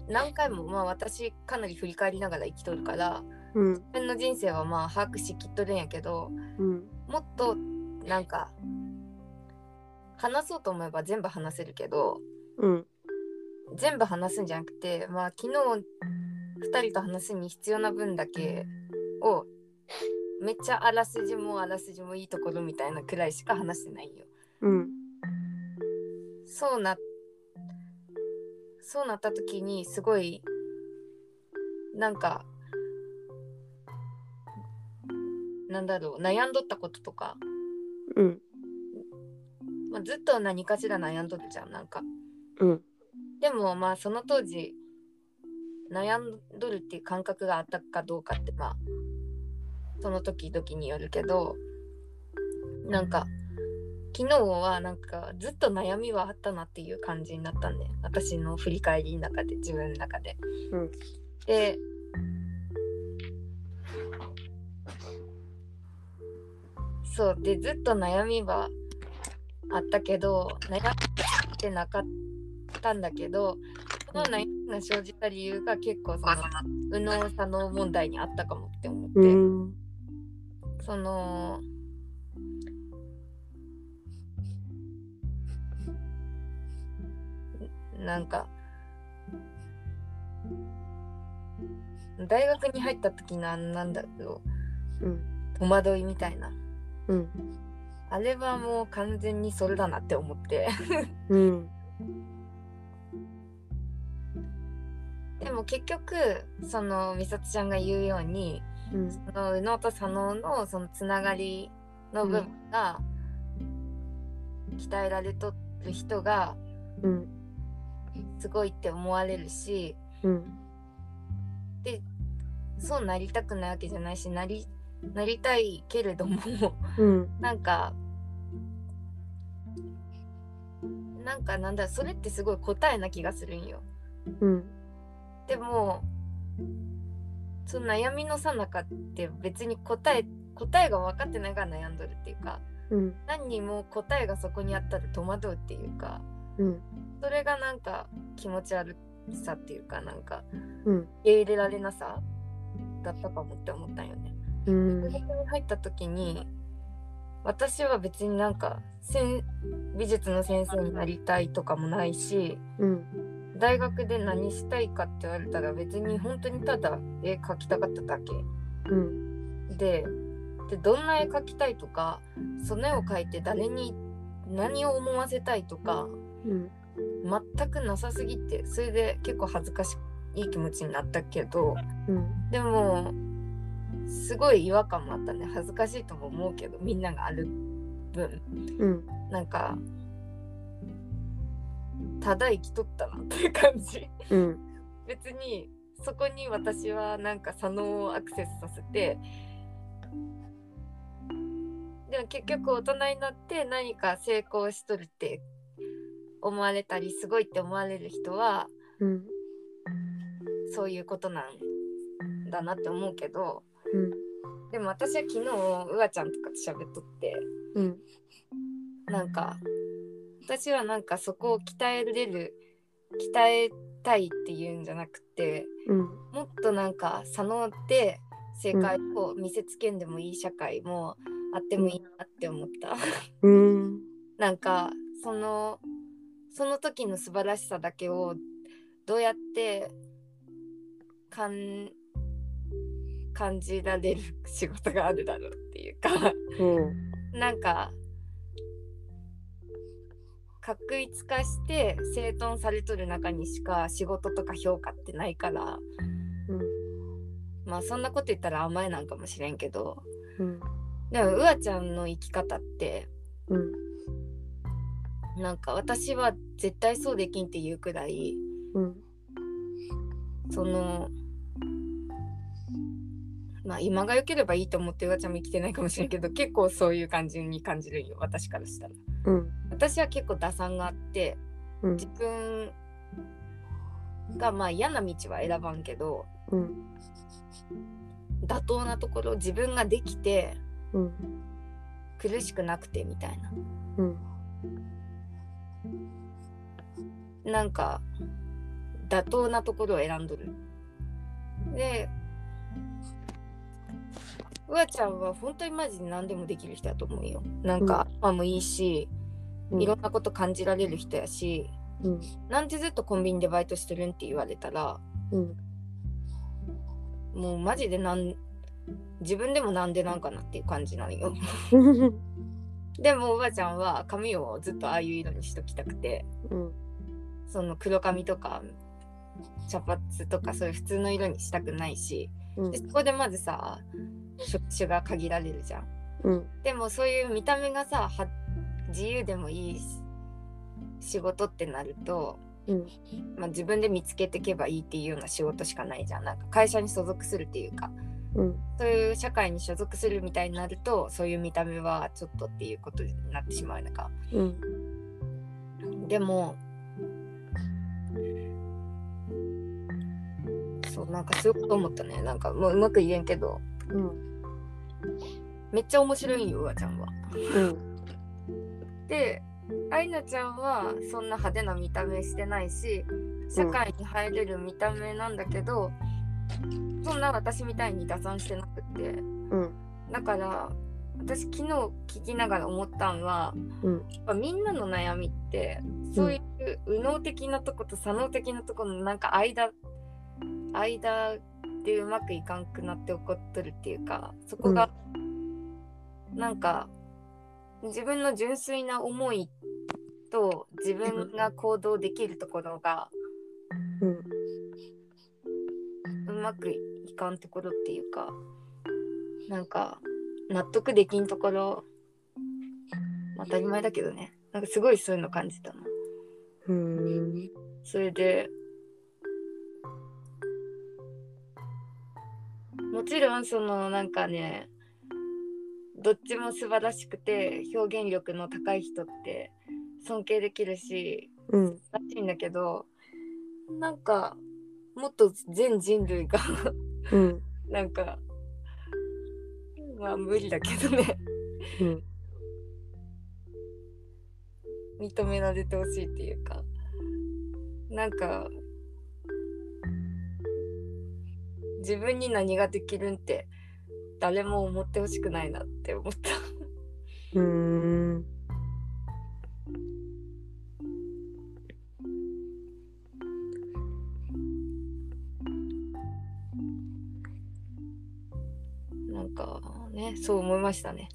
何回もまあ私かなり振り返りながら生きとるからうん。自分の人生はまあ把握しきっとるんやけどうん。もっとなんか話そうと思えば全部話せるけどうん。全部話すんじゃなくてまあ昨日2人と話すに必要な分だけをめっちゃあらすじもあらすじもいいところみたいなくらいしか話してないよ。うん。そうなそうなった時にすごいなんかなんだろう悩んどったこととか、うん。まあ、ずっと何かしら悩んどるじゃんなんか。うん。でもまあその当時悩んどるっていう感覚があったかどうかってまあその時々によるけどなんか昨日はなんかずっと悩みはあったなっていう感じになったんで私の振り返りの中で自分の中で。うん。でそうでずっと悩みはあったけど悩ってなかったんだけどその悩みが生じた理由が結構その右脳左脳問題にあったかもって思って、うんそのなんか大学に入った時のなんだろうん。う戸惑いみたいな。うん。あれはもう完全にそれだなって思って。うん。でも結局その美里ちゃんが言うようにうん。その右脳と左脳のそのつながりの部分が鍛えられとる人がうんすごいって思われるしうん。そうなりたくないわけじゃないしなりなりたいけれどもうん。なんかなんかなんだそれってすごい答えな気がするんよ。うん。でもその悩みのさなかって別に答え答えが分かってないから悩んどるっていうかうん。何にも答えがそこにあったら戸惑うっていうかうん。それがなんか気持ち悪さっていうかなんかうん。受け入れられなさだったかもって思ったんよね。うん。大学に入った時に私は別になんかせん美術の先生になりたいとかもないしうん大学で何したいかって言われたら別に本当にただ絵描きたかっただけ。うん。ででどんな絵描きたいとかその絵を描いて誰に何を思わせたいとかうん。全くなさすぎてそれで結構恥ずかしい気持ちになったけどうん。でもすごい違和感もあったね。恥ずかしいとも思うけどみんながある分。うん。なんかただ生きとったなっていう感じ。うん。別にそこに私はなんか左脳をアクセスさせてでも結局大人になって何か成功しとるって思われたりすごいって思われる人はうん。そういうことなんだなって思うけどうん。でも私は昨日うわちゃんとかと喋っとってうん。なんか私はなんかそこを鍛えれる鍛えたいっていうんじゃなくてうん。もっとなんか左脳で正解を見せつけんでもいい社会もあってもいいなって思った。うん。<laughs> なんかそのその時の素晴らしさだけをどうやって感感じられる仕事があるだろうっていうか。うん。<laughs> なんか確一化して整頓されとる中にしか仕事とか評価ってないから。まあそんなこと言ったら甘えなんかもしれんけど。うん。でもうわちゃんの生き方ってうん。なんか私は絶対そうできんっていうくらいうん。そのまあ今が良ければいいと思ってうわちゃんも生きてないかもしれんけど結構そういう感じに感じるんよ私からしたら。うん私は結構打算があってうん。自分がまあ嫌な道は選ばんけどうん。妥当なところ自分ができてうん。苦しくなくてみたいな。うん。なんか妥当なところを選んどる。でうわちゃんは本当にマジで何でもできる人だと思うよ。なんか、頭もいいし、うんいろんなこと感じられる人やし、うん。なんでずっとコンビニでバイトしてるんって言われたら、うん。もうマジでなん自分でもなんでなんかなっていう感じなのよ。<laughs> でもおばあちゃんは髪をずっとああいう色にしときたくてうん。その黒髪とか茶髪とかそういう普通の色にしたくないしうん。でそこでまずさ職種が限られるじゃん。うん。でもそういう見た目がさは自由でもいいし仕事ってなると、うん。まあ、自分で見つけていけばいいっていうような仕事しかないじゃん。なんか会社に所属するっていうか。うん。そういう社会に所属するみたいになるとそういう見た目はちょっとっていうことになってしまうのか。うん。でもそうなんかそういうこと思ったね。なんかもううまく言えんけど。うん。めっちゃ面白いようわちゃんは。うんでアイナちゃんはそんな派手な見た目してないし社会に入れる見た目なんだけど、そんな私みたいに打算してなくって。うん。だから私昨日聞きながら思ったんは、うん。やっぱみんなの悩みってそういう右脳的なとこと左脳的なとこのなんか間間でうまくいかんくなって起こっとるっていうかそこがなんか自分の純粋な思いと自分が行動できるところがうんうまくいかんところっていうかなんか納得できんところまあ当たり前だけどねなんかすごいそういうの感じたの。うんそれでもちろんそのなんかねどっちも素晴らしくて表現力の高い人って尊敬できるしうん。らしいんだけどなんかもっと全人類がうん。なんかまあ無理だけどね。うん。認められてほしいっていうか。なんか自分に何ができるんって誰も思ってほしくないなって思った。うん。なんかねそう思いましたね。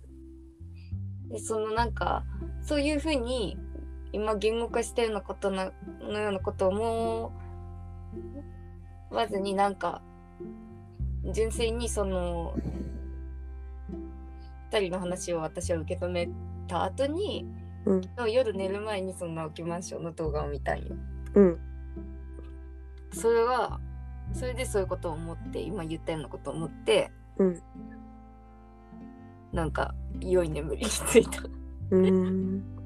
でそのなんかそういうふうに今言語化したようなことなのようなことを思わずになんか純粋にその2人の話を私は受け止めた後にうん昨日夜寝る前にその直木マンションの動画を見たんよ。うんそれはそれでそういうことを思って今言ったようなことを思ってうんなんか良い眠りについた。うん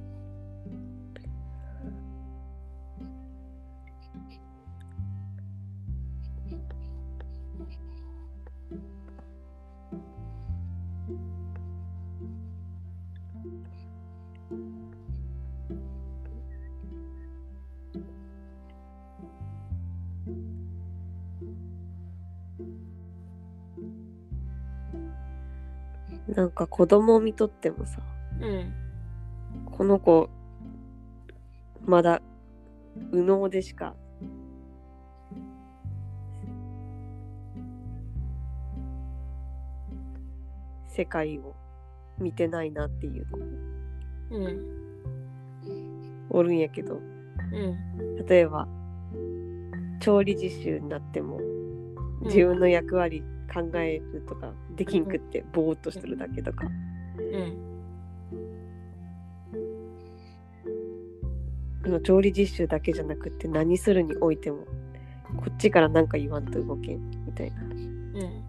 なんか子供を見とってもさうん。この子まだ右脳でしか世界を見てないなっていう子うん。おるんやけど。うん。例えば調理実習になっても自分の役割考えるとかできんくってぼーっとしてるだけとか。うん。あの調理実習だけじゃなくって何するにおいてもこっちから何か言わんと動けんみたいな。うん。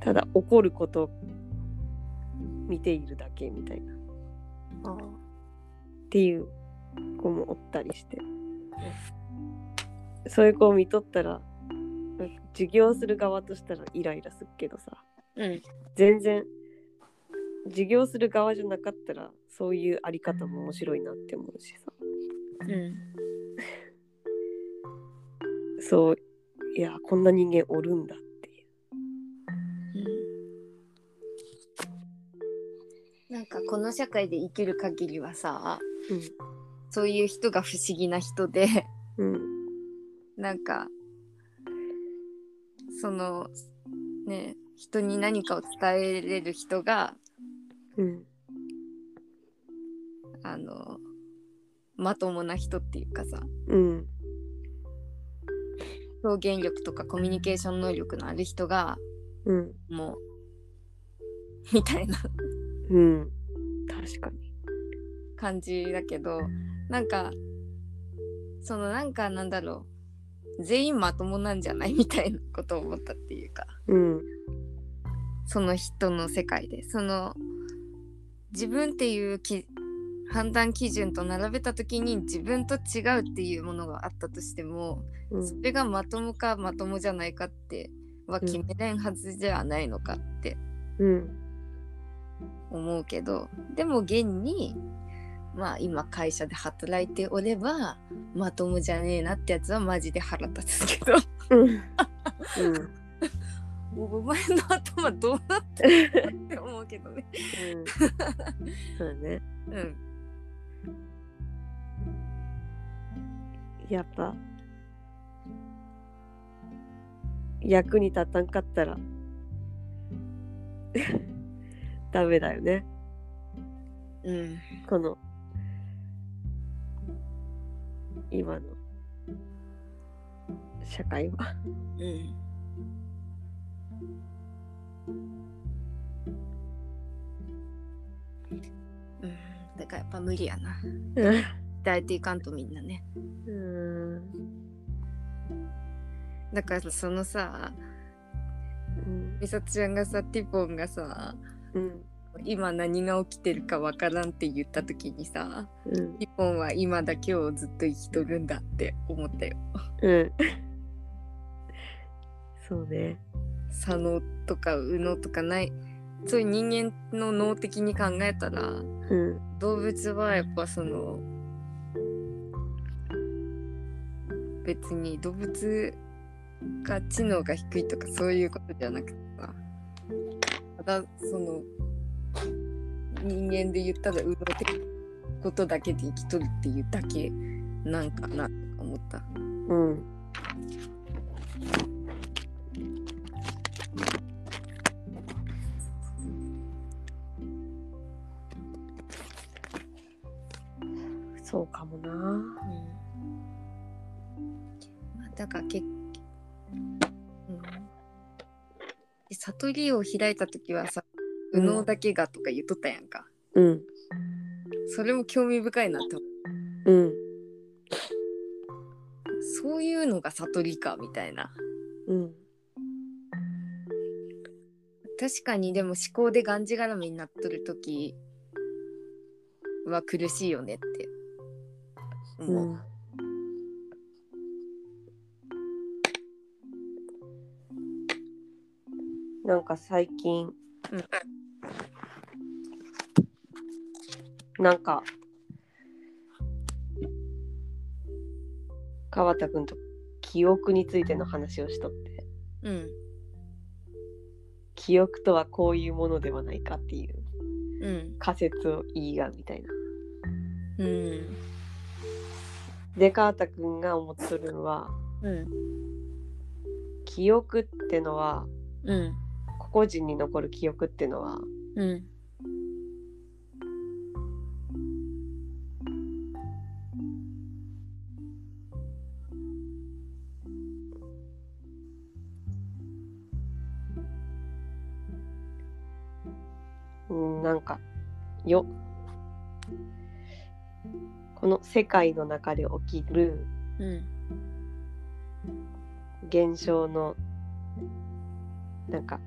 ただ怒ることを見ているだけみたいな。っあ。ていう子もおったりしてそういう子を見とったら授業する側としたらイライラするけどさ。うん。全然授業する側じゃなかったらそういうあり方も面白いなって思うしさ。うん。そういやこんな人間おるんだっていう。なんかこの社会で生きる限りはさうん。そういう人が不思議な人でうんなんかそのね人に何かを伝えれる人がうん。あのまともな人っていうかさうん。表現力とかコミュニケーション能力のある人がうん。もうみたいな。うん。確かに。感じだけどなんかそのなんかなんだろう全員まともなんじゃないみたいなことを思ったっていうか。うん。その人の世界でその自分っていうき判断基準と並べた時に自分と違うっていうものがあったとしてもうん。それがまともかまともじゃないかっては決めれんはずじゃないのかってうん。思うけどでも現にまあ今会社で働いておればまともじゃねえなってやつはマジで腹立つけど。うん。うん。お前の頭どうなってるのって思うけどね。そうだね。うん。やっぱ役に立たんかったら <laughs> ダメだよね。うん。この今の。社会は。うん。うん。だからやっぱ無理やな。鍛えていかんとみんなね。うん。だからそのさうん。美里ちゃんがさティポンがさうん今何が起きてるかわからんって言った時にさうん。ティポンは今だけをずっと生きとるんだって思ったよ。うん。そうね。左脳とか右脳とかない。そういう人間の脳的に考えたらうん。動物はやっぱその別に動物が知能が低いとかそういうことじゃなくてさただその人間で言ったら右脳的なことだけで生きとるっていうだけなんかなと思った。うん。そうかもな。うん。まあだから結うん。で悟りを開いた時はさ右脳だけがとか言っとったやんか、うんそれも興味深いなって思う。うんそういうのが悟りかみたいな。うん確かにでも思考でがんじがらめになっとる時は苦しいよねって。う思う、んなんか最近、なんか川田くんと記憶についての話をしとって。うん。記憶とはこういうものではないかっていう。うん。仮説を言いがみたいな。うん。で川田くんが思っとるのはうん。記憶ってのはうん。個々人に残る記憶ってのはうん。うんよ。この世界の中で起きるうん。現象のなんか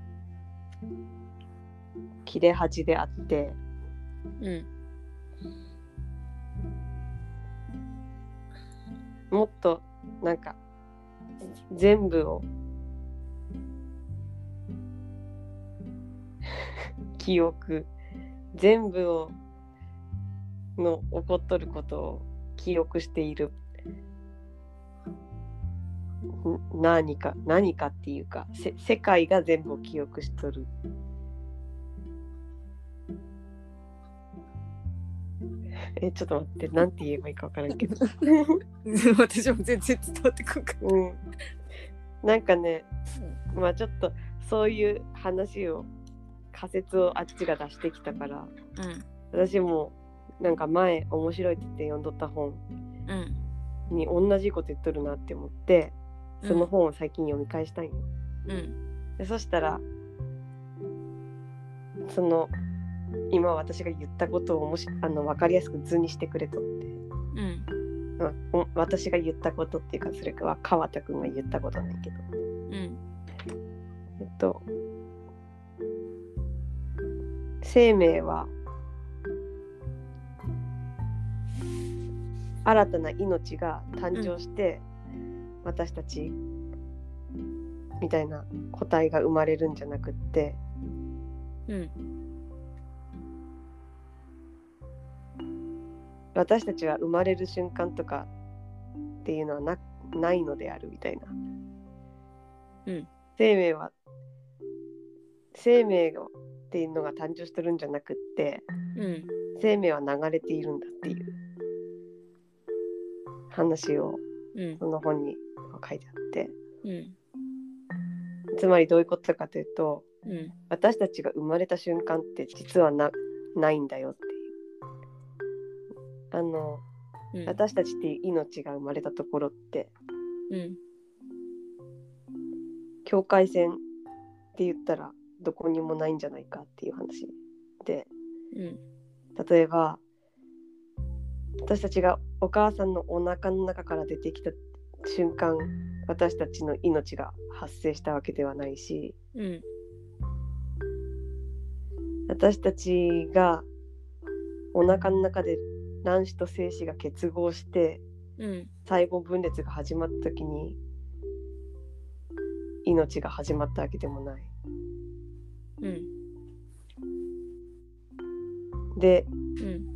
切れ端であってうん。もっとなんか全部を <laughs> 記憶全部をの起こっとることを記憶している。ん何か何かっていうかせ世界が全部を記憶しとる。えちょっと待ってなんて言えばいいか分からんけど。<laughs> 私も全然伝わってこんかっうん。なんかねまあちょっとそういう話を仮説をあっちが出してきたからたうん私もなんか前面白いって言って読んどった本うんに同じこと言っとるなって思ってその本を最近読み返したんよ。うん。でそしたらその今私が言ったことをもしあの分かりやすく図にしてくれとって、うん。まあお私が言ったことっていうかそれは川田君が言ったことなんやけど。うん。えっと生命は新たな命が誕生して、私たちみたいな個体が生まれるんじゃなくってうん。私たちは生まれる瞬間とかっていうのはなないのであるみたいな。うん。生命は生命がっていうのが誕生してるんじゃなくってうん。生命は流れているんだっていう話をうん。その本に書いてあって。うん。つまりどういうことかというとうん。私たちが生まれた瞬間って実はなないんだよっていう。あのうん。私たちっていう命が生まれたところってうん。境界線って言ったらどこにもないんじゃないかっていう話。でうん。例えば私たちがお母さんのお腹の中から出てきた瞬間私たちの命が発生したわけではないしうん。私たちがお腹の中で卵子と精子が結合してうん。細胞分裂が始まった時に命が始まったわけでもない。うん。でうん。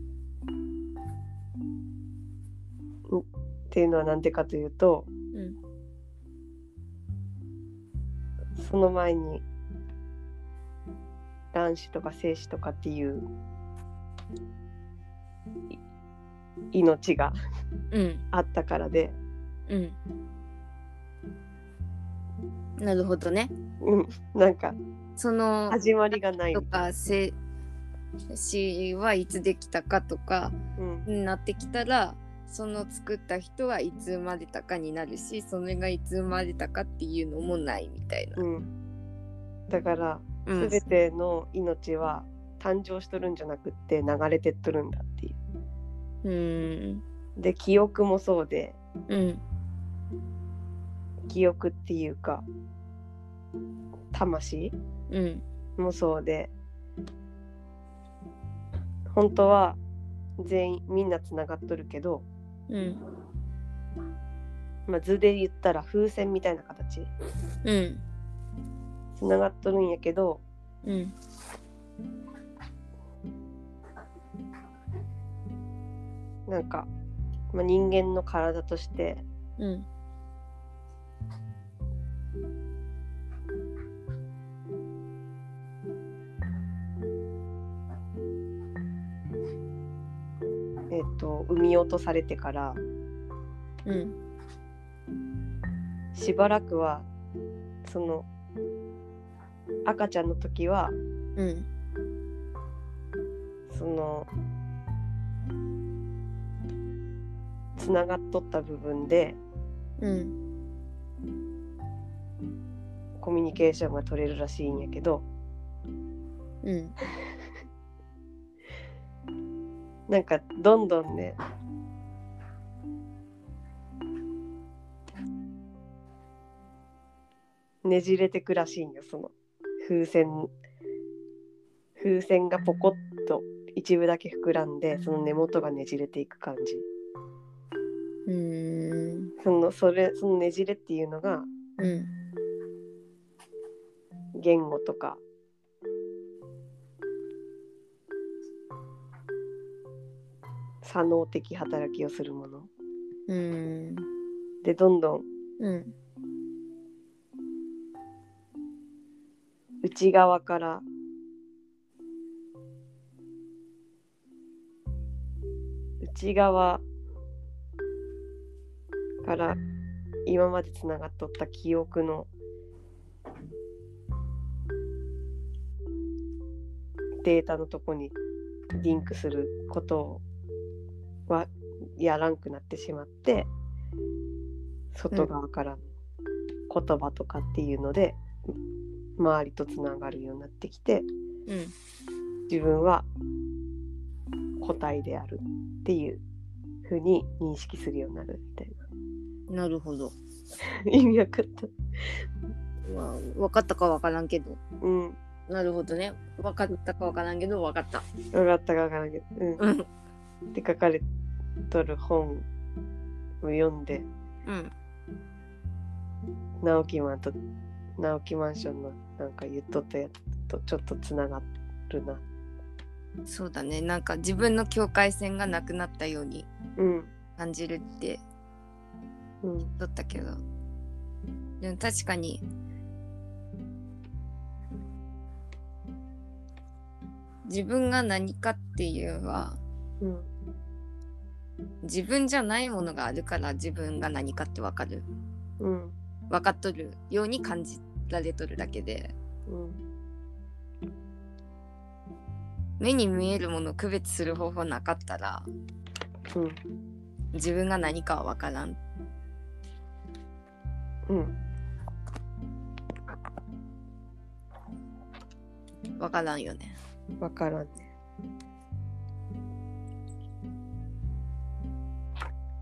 っていうのは何でかというとうん。その前に卵子とか精子とかっていうい命がうん。あったからで、うん。なるほどね。うん、なんかその始まりがないと、か精子はいつできたかとかうん、になってきたらその作った人はいつ生まれたかになるしそれがいつ生まれたかっていうのもないみたいな。うん、だからうん。全ての命は誕生しとるんじゃなくって流れてっとるんだっていう。ん。う。で記憶もそうでうん。記憶っていうか魂うんもそうで。本当は全員みんなつながっとるけど、うん。まあ、図で言ったら風船みたいな形。うんつながっとるんやけどうん。なんか、まあ、人間の体としてうんえっと産み落とされてからうん。しばらくはその赤ちゃんの時はうん。そのつながっとった部分でうん。コミュニケーションが取れるらしいんやけどうんなんかどんどんね。ねじれてくらしいんよその。風船風船がポコッと一部だけ膨らんでその根元がねじれていく感じ。うん。そのそれそのねじれっていうのがうん。言語とか左脳的働きをするもの。うん。でどんどんうん。内側から内側から今までつながっとった記憶のデータのとこにリンクすることはやらんくなってしまって外側からの言葉とかっていうので、周りとつながるようになってきてうん。自分は個体であるっていうふうに認識するようになるみたいな。るほど。な <laughs> 意味わかった。まあ分かったか分からんけど。うん。なるほどね。分かったか分からんけど分かった。分かったか分からんけど。うん。うんって書かれとる本を読んでうん。直木マンと直木マンションのなんか言っとったやつとちょっとつながるな。そうだね。なんか自分の境界線がなくなったようにうん。感じるってうん。言っとったけど。でも確かに自分が何かっていうのはうん自分じゃないものがあるから自分が何かって分かる。うん分かっとるように感じられとるだけで。うん目に見えるものを区別する方法なかったらうん自分が何かは分からん。うん。分からんよね。分からんね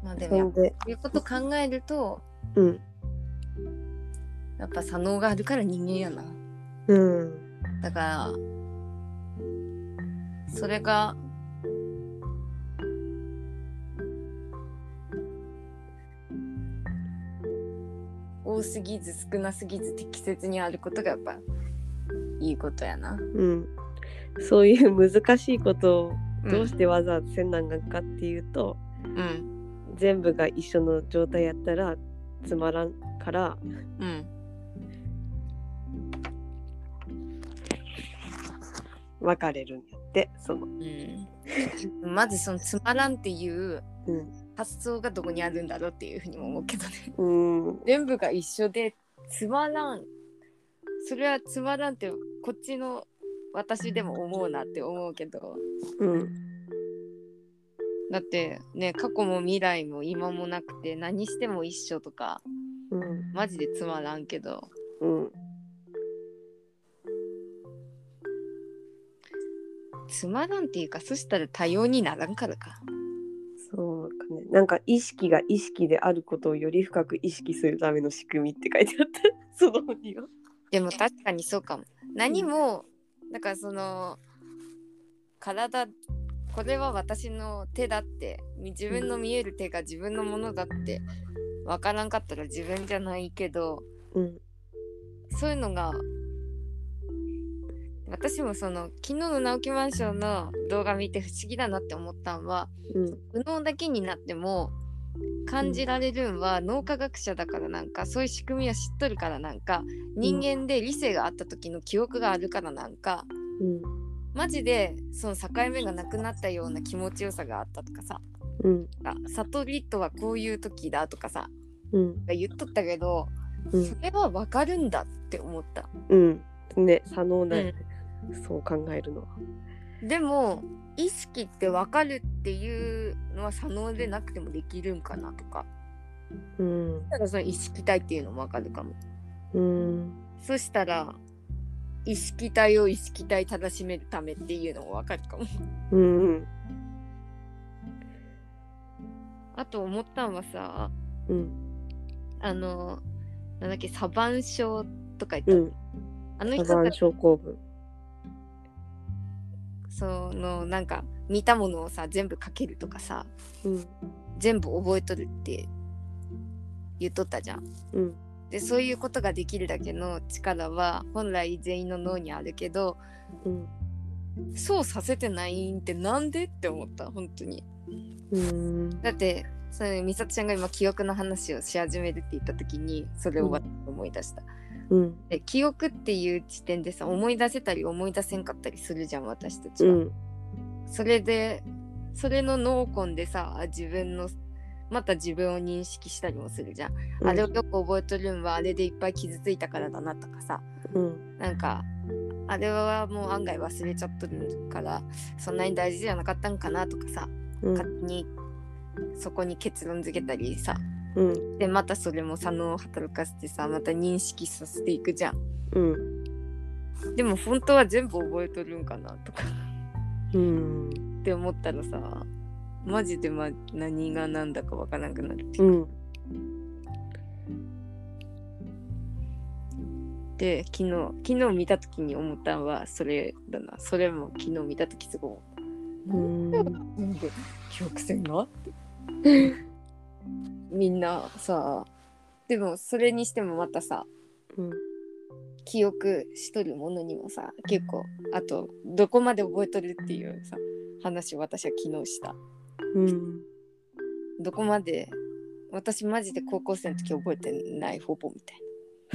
まあでもそいうこと考えるとうん。やっぱ左脳があるから人間やな。うん。だからそれが多すぎず少なすぎず適切にあることがやっぱいいことやな。うん。そういう難しいことをうんどうしてわざわざせんなんかっていうと、うん全部が一緒の状態やったらつまらんから。うん分かれるんやってその。うん、まずそのつまらんっていううん。発想がどこにあるんだろうっていうふうにも思うけどね。うん。全部が一緒でつまらん。それはつまらんってこっちの私でも思うなって思うけど。うんだってね過去も未来も今もなくて何しても一緒とかうん。マジでつまらんけど。うん。つまらんっていうかそしたら多様にならんからか。そうかね。なんか意識が意識であることをより深く意識するための仕組みって書いてあった。<laughs> その本には。でも確かにそうかも。何もだからその体これは私の手だって自分の見える手が自分のものだって分からんかったら自分じゃないけどうん。そういうのが私もその昨日の直木マンションの動画見て不思議だなって思ったんはうん。右脳だけになっても感じられるんは脳科学者だからなんかそういう仕組みを知っとるからなんか人間で理性があった時の記憶があるからなんかうんマジでその境目がなくなったような気持ちよさがあったとかさ。うん。あ悟りとはこういう時だとかさ。うん。言っとったけどうん。それは分かるんだって思った。うん。ね左脳だよね、そう考えるのは。でも意識って分かるっていうのは左脳でなくてもできるんかなとか。うん。だからその意識体っていうのも分かるかも。うん。そしたら意識体を意識体正しめるためっていうのも分かるかも。うん。あと思ったんはさうん。あのなんだっけサバン症とか言った、うん。あのサバン症候群。そのなんか見たものをさ全部書けるとかさうん。全部覚えとるって言っとったじゃん。うんでそういうことができるだけの力は本来全員の脳にあるけどうんそうさせてないんってなんでって思った本当に。うん。だってその美里ちゃんが今記憶の話をし始めるって言った時にそれを私思い出した、うん。で記憶っていう時点でさ思い出せたり思い出せんかったりするじゃん私たちは、うん。それでそれの脳根でさ自分のまた自分を認識したりもするじゃん、あれをよく覚えとるんはあれでいっぱい傷ついたからだなとかさ。うん。なんかあれはもう案外忘れちゃっとるからそんなに大事じゃなかったんかなとかさうん。勝手にそこに結論付けたりさ。うん。でまたそれも左脳を働かせてさまた認識させていくじゃん。うん。でも本当は全部覚えとるんかなとか。うん。って思ったらさマジで、ま、何が何だかわからなくなるって。いううかん。で昨日昨日見た時に思ったのはそれだな。それも昨日見た時すごいうん。なんで記憶線が <laughs> みんなさでもそれにしてもまたさうん。記憶しとるものにもさ結構あとどこまで覚えとるっていうさ話を私は昨日したうん。どこまで私マジで高校生の時覚えてないほぼみたい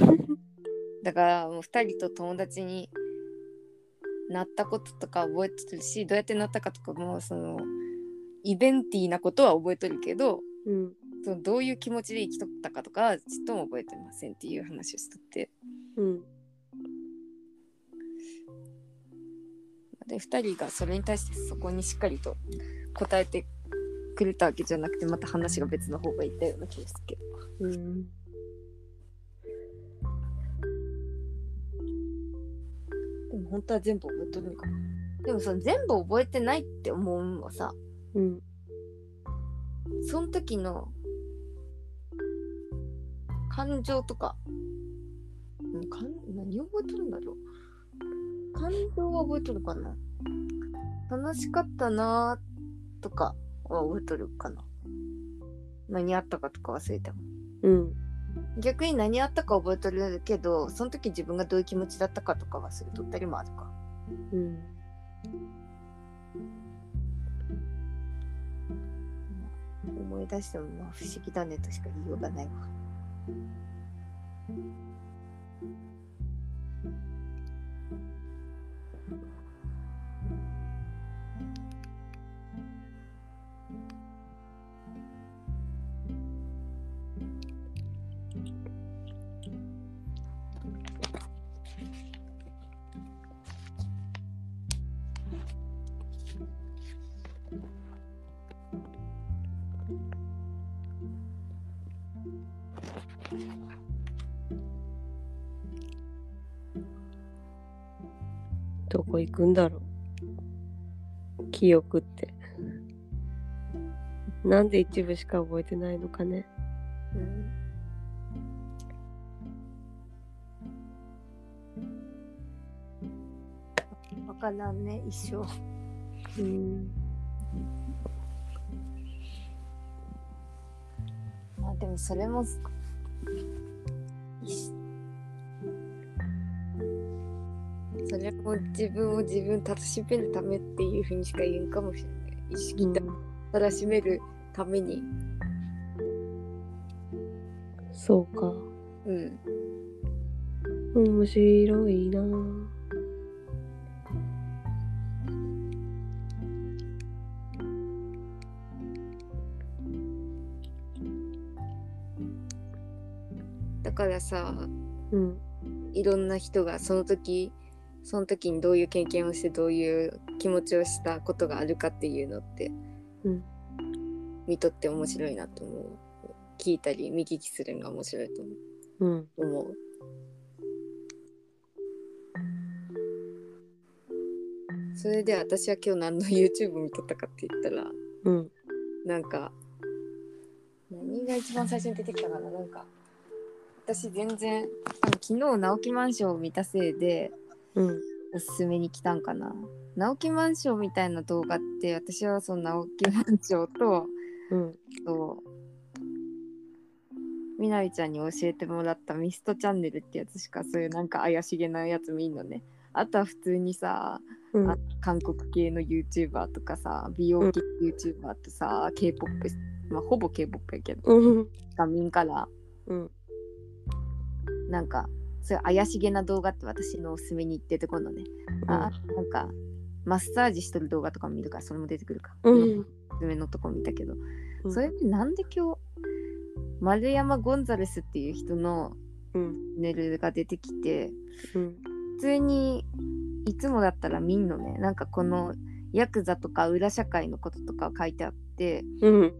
な。<laughs> だからもう2人と友達になったこととか覚えてるしどうやってなったかとかもそのイベンティーなことは覚えとるけどうん。そのどういう気持ちで生きとったかとかはちっとも覚えてませんっていう話をしとって。うん。で2人がそれに対してそこにしっかりと答えてくれたわけじゃなくてまた話が別の方がいったような気がするけど。うん。でも本当は全部覚えとるんかな。でもその全部覚えてないって思うのはさうん。その時の感情とかうんかん何を覚えとるんだろう。感情は覚えとるかな。楽しかったなーとかは覚えとるかな。何あったかとか忘れても。うん。逆に何あったか覚えとるけどその時自分がどういう気持ちだったかとか忘れとったりもあるか。うん。思い出してもまあ不思議だねとしか言いようがないわどこ行くんだろう。記憶って。なんで一部しか覚えてないのかね。うん。わからんね一生。うん。まあでもそれも自分を自分たらしめるためっていうふうにしか言うんかもしれない。意識たらしめるために。そうか。うん。面白いな。だからさうん。いろんな人がその時その時にどういう経験をしてどういう気持ちをしたことがあるかっていうのってうん。見とって面白いなと思う。聞いたり見聞きするのが面白いとうん。思う。それで私は今日何の YouTube 見とったかって言ったらうん。なんか何が一番最初に出てきたかな。なんか私全然昨日直木マンションを見たせいでうん。おすすめに来たんかな。直木マンションみたいな動画って私はその直木マンションとうん。とみなみちゃんに教えてもらったミストチャンネルってやつしかそういうなんか怪しげなやつ見んのね。あとは普通にさ、うん。あ韓国系の YouTuber とかさ美容系 YouTuber とさ、K-POP、まあ、ほぼ K-POP やけどうん。画民からうん。なんかそういう怪しげな動画って私のおすすめに出てこるのね、あなんかマッサージしとる動画とかも見るからそれも出てくるか、うん。おすすめのとこ見たけど、うん。それでなんで今日丸山ゴンザレスっていう人のネルが出てきてうん。普通にいつもだったら見んのね。なんかこのヤクザとか裏社会のこととか書いてあって。うん。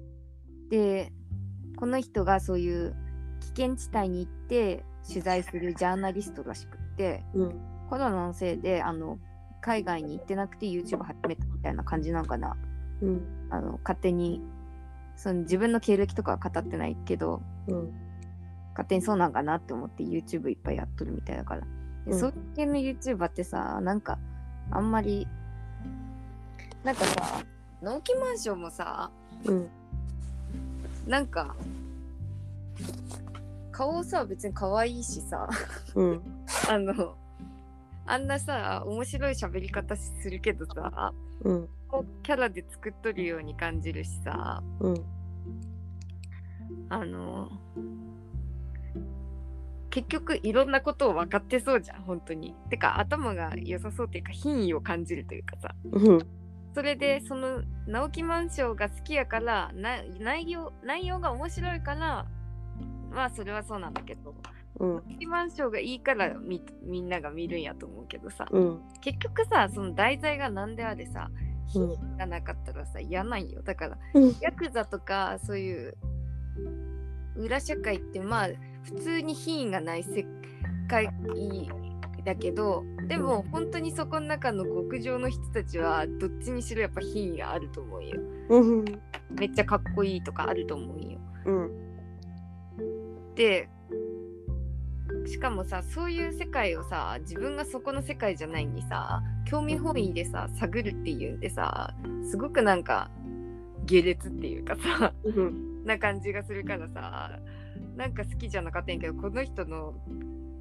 でこの人がそういう危険地帯に行って取材するジャーナリストらしくってうん。コロナのせいであの海外に行ってなくて YouTube 始めたみたいな感じなのかな。うん。あの勝手にその自分の経歴とかは語ってないけどうん。勝手にそうなんかなって思って YouTube いっぱいやっとるみたいだから、でうん。そういう系の YouTuber ってさなんかあんまりなんかさ納期マンションもさうん。なんか顔さ別に可愛いしさ。うん。<laughs> あのあんなさ面白い喋り方するけどさうん。こうキャラで作っとるように感じるしさ。うん。あの結局いろんなことを分かってそうじゃん本当に。てか頭が良さそうっていうか品位を感じるというかさ。うん。それでその直木マンションが好きやからな内容内容が面白いからまあそれはそうなんだけど。うん。マンションがいいからみみんなが見るんやと思うけどさ。うん。結局さその題材が何であれさうん。品がなかったらさ嫌なんよ。だからうん。ヤクザとかそういう裏社会ってまあ普通に品位がない世界だけどでも本当にそこの中の極上の人たちはどっちにしろやっぱ品位があると思うよ。うん。めっちゃかっこいいとかあると思うよ。うんでしかもさそういう世界をさ自分がそこの世界じゃないにさ興味本位でさ探るっていうんでさすごくなんか下劣っていうかさうん。な感じがするからさなんか好きじゃなかったんやけどこの人の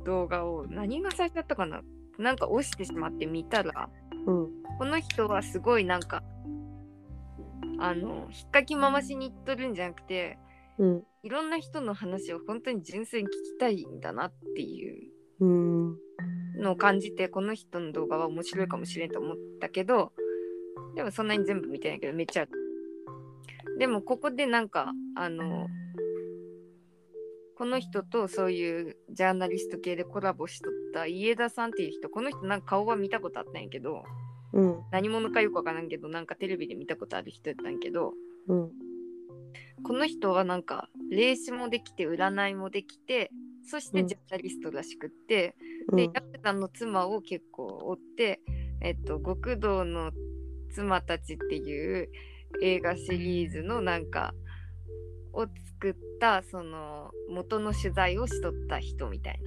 動画を何が最初だったかな？なんか押してしまって見たらうん。この人はすごいなんかあの引っかき回しに行っとるんじゃなくてうんいろんな人の話を本当に純粋に聞きたいんだなっていううん。のを感じてこの人の動画は面白いかもしれんと思ったけどでもそんなに全部見てないけどめっちゃでもここでなんかあのこの人とそういうジャーナリスト系でコラボしとった家田さんっていう人この人なんか顔は見たことあったんやけどうん。何者かよくわからんけどなんかテレビで見たことある人やったんやけどうんこの人はなんか霊視もできて占いもできてそしてうん。ジャーナリストらしくって、うん。でヤクザの妻を結構追ってえっと極道の妻たちっていう映画シリーズのなんかを作ったその元の取材をしとった人みたい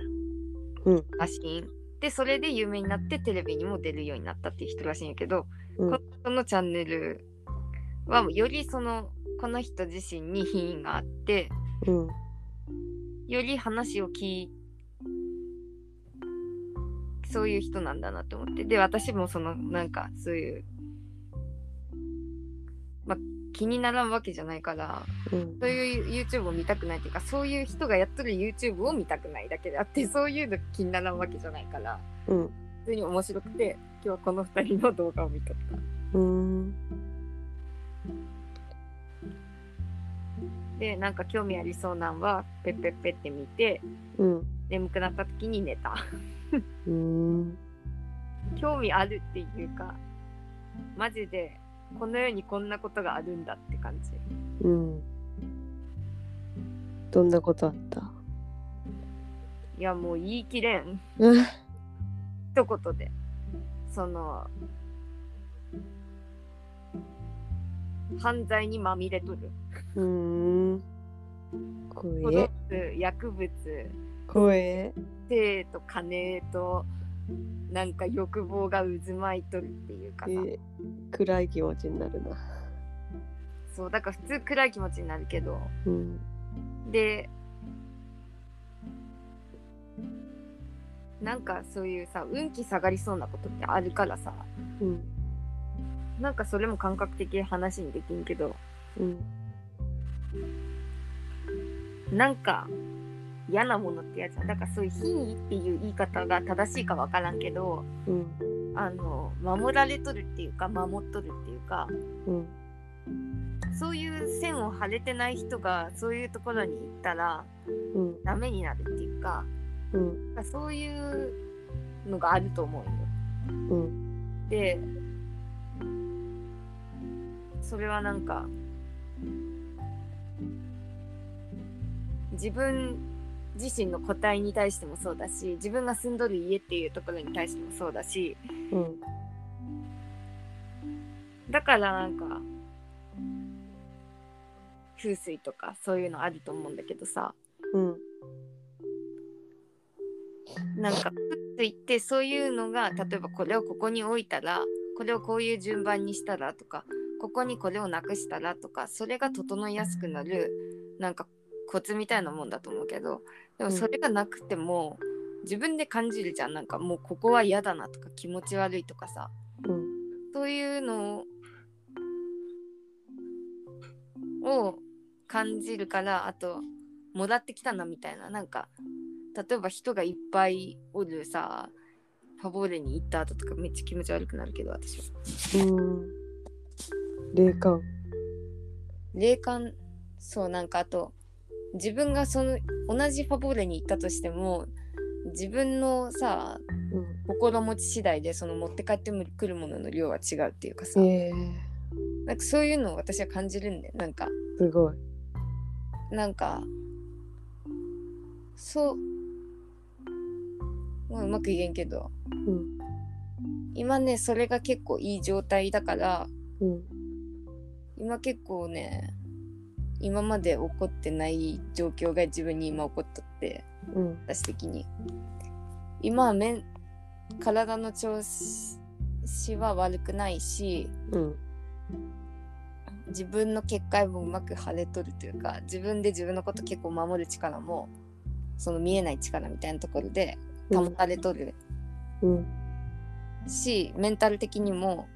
なうん。らしいん。でそれで有名になってテレビにも出るようになったっていう人らしいんやけど、うん。このチャンネルはよりそのこの人自身に品位があってうん。より話を聞いそういう人なんだなと思って。で私もそのなんかそういうまあ気にならんわけじゃないからうん。そういう YouTube を見たくないっていうかそういう人がやっとる YouTube を見たくないだけであって <laughs> そういうの気にならんわけじゃないからうん。普通に面白くて今日はこの2人の動画を見とった。うんでなんか興味ありそうなんはペッペッペって見てうん。眠くなった時に寝た。うん。興味あるっていうかマジでこの世にこんなことがあるんだって感じ。うん。どんなことあった？いやもう言い切れん。<laughs> 一言で。その犯罪にまみれとる。うん。怖え。薬物。怖え。性と金となんか欲望が渦巻いとるっていうかさ、え暗い気持ちになるな。そうだから普通暗い気持ちになるけど。うん。でなんかそういうさ運気下がりそうなことってあるからさ。うんなんかそれも感覚的に話にできんけど。うん。なんか嫌なものってやつだからそういう品位っていう言い方が正しいかわからんけどうん。あの守られとるっていうか守っとるっていうかうん。そういう線を張れてない人がそういうところに行ったらうん。ダメになるっていうかうん。そういうのがあると思うよ。うん。でそれはなんか自分自身の個体に対してもそうだし自分が住んどる家っていうところに対してもそうだしうんだからなんか風水とかそういうのあると思うんだけどさ。うんなんか風水ってそういうのが例えばこれをここに置いたらこれをこういう順番にしたらとかここにこれをなくしたらとかそれが整いやすくなるなんかコツみたいなもんだと思うけどでもそれがなくても、自分で感じるじゃん。なんかもうここは嫌だなとか気持ち悪いとかさ。うん。そういうのを感じるからあともらってきたなみたいな。なんか例えば人がいっぱいおるさファボーレに行った後とかめっちゃ気持ち悪くなるけど私は。うん霊感。霊感。そうなんかあと自分がその同じファボーレに行ったとしても自分のさうん。心持ち次第でその持って帰ってくるものの量は違うっていうかさ、えなんかそういうのを私は感じるんでなんか。ー、すごい。なんかそう。まあうまく言えんけど。うん。今ねそれが結構いい状態だからうん今結構ね今まで起こってない状況が自分に今起こっとってうん。私的に。今はめん体の調子は悪くないしうん。自分の結界もうまく晴れとるというか自分で自分のこと結構守る力もその見えない力みたいなところで保たれとる。うん。し、メンタル的にも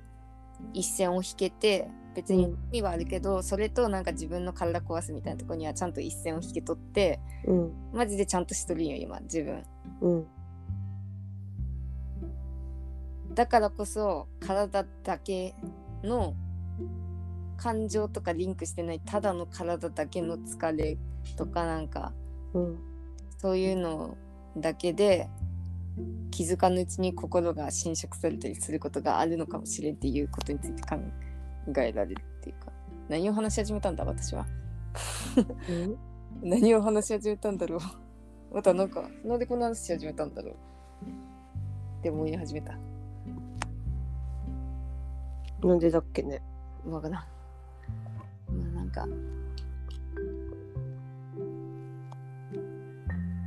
一線を引けて別に意味はあるけど、それとなんか自分の体壊すみたいなところにはちゃんと一線を引けとってうん。マジでちゃんとしとるんよ今自分。うん。だからこそ体だけの感情とかリンクしてないただの体だけの疲れとかなんかうん。そういうのだけで気づかぬうちに心が侵食されたりすることがあるのかもしれんっていうことについて考えられるっていうか。何を話し始めたんだ私は。うん。何を話し始めたんだろう。またなんかなんでこの話し始めたんだろう。って思い始めた。なんでだっけね。わからん。まあなんか。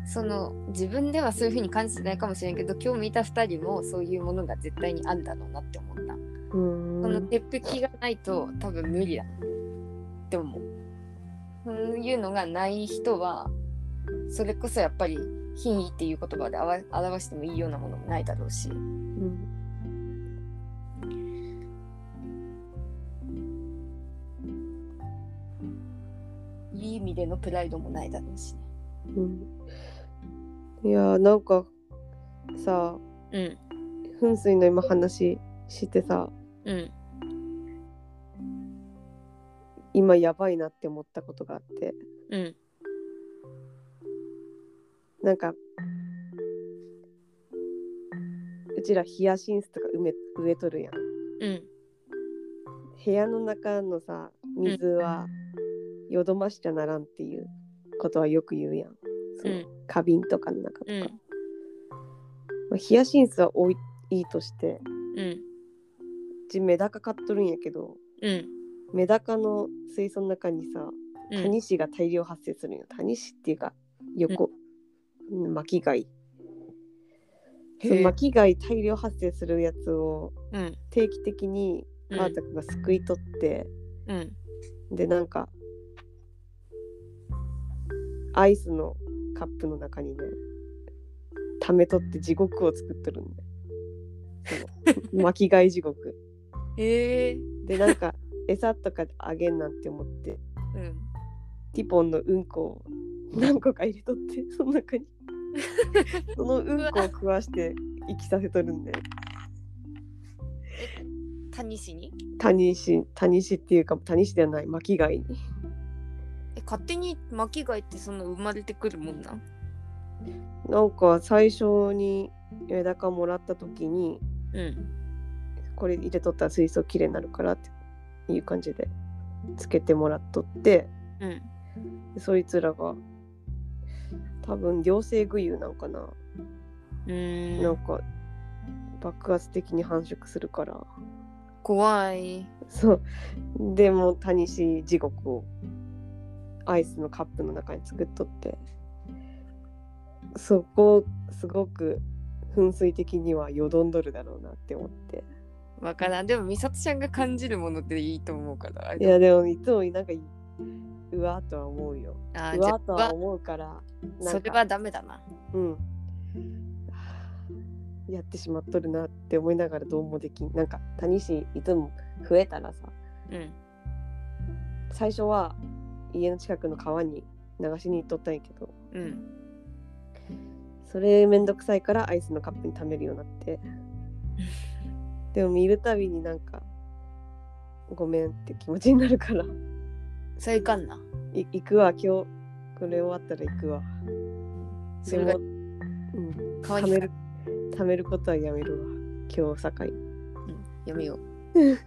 その自分ではそういう風に感じてないかもしれんけど今日見た2人もそういうものが絶対にあるだろうなって思うそのん鉄壁がないと多分無理だ。って思う。そういうのがない人はそれこそやっぱり品位っていう言葉であわ表してもいいようなものもないだろうし。うんいい意味でのプライドもないだろうしね。うん。いやーなんかさうん。噴水の今話してさ。うん。今やばいなって思ったことがあって。うん。なんかうちらヒヤシンスとか植え植えとるやん。うん。部屋の中のさ水はよどましちゃならんっていうことはよく言うやん。そのうん。花瓶とかの中とか、うん。まあ、ヒヤシンスは多いいいとして。うん。うちメダカ買っとるんやけどうん。メダカの水槽の中にさうん。タニシが大量発生するんよ。タニシっていうか横、うん。巻き貝。その巻き貝大量発生するやつをうん。定期的にうん。川田君がすくい取って、うん。でなんかアイスのカップの中にね溜めとって地獄を作っとるんで <laughs> 巻き貝地獄へえでなんか餌とかあげんなんて思って。うんティポンのうんこを何個か入れとって <laughs> その中に。<laughs> そのうんこを食わして生きさせとるんで。谷氏に？谷石谷石っていうか谷石ではない巻き貝に。え勝手に巻き貝ってその生まれてくるもんなん？なんか最初にメダカもらった時にうんこれ入れとったら水槽きれいになるからっていう感じでつけてもらっとってうん。でそいつらが多分両生具有なんかな、うーん。なんか爆発的に繁殖するから。怖い。そう。でも谷石地獄をアイスのカップの中に作っとって。そこすごく噴水的にはよどんどるだろうなって思ってわからん。でも美里ちゃんが感じるものっていいと思うから。いやでも。いつもなんかうわーとは思うよ。あうわーとは思うからそれはダメだな。うん。やってしまっとるなって思いながらどうもできん。なんか谷氏いつも増えたらさ。うん。最初は家の近くの川に流しに行っとったんやけど。うん。それめんどくさいからアイスのカップに溜めるようになって <laughs> でも見るたびになんかごめんって気持ちになるから。それいかんな。い行くわ今日。これ終わったら行くわ。それもうん。貯める貯めることはやめるわ。今日境やめよう。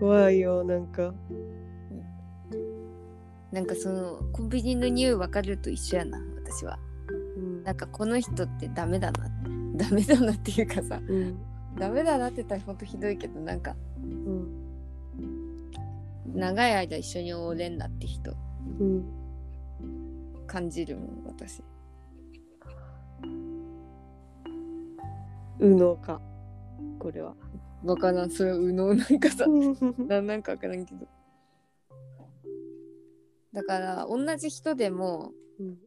怖いよなんか。なんかそのコンビニの匂い分かると一緒やな私は。うん。なんかこの人ってダメだなダメだなっていうかさ。うんダメだなって言ったらほんとひどいけどなんかうん長い間一緒におれんなって人うん感じるもん私。右脳か。これは。わからん。それは右脳なんかさななんかわからんけど。だから同じ人でもうん。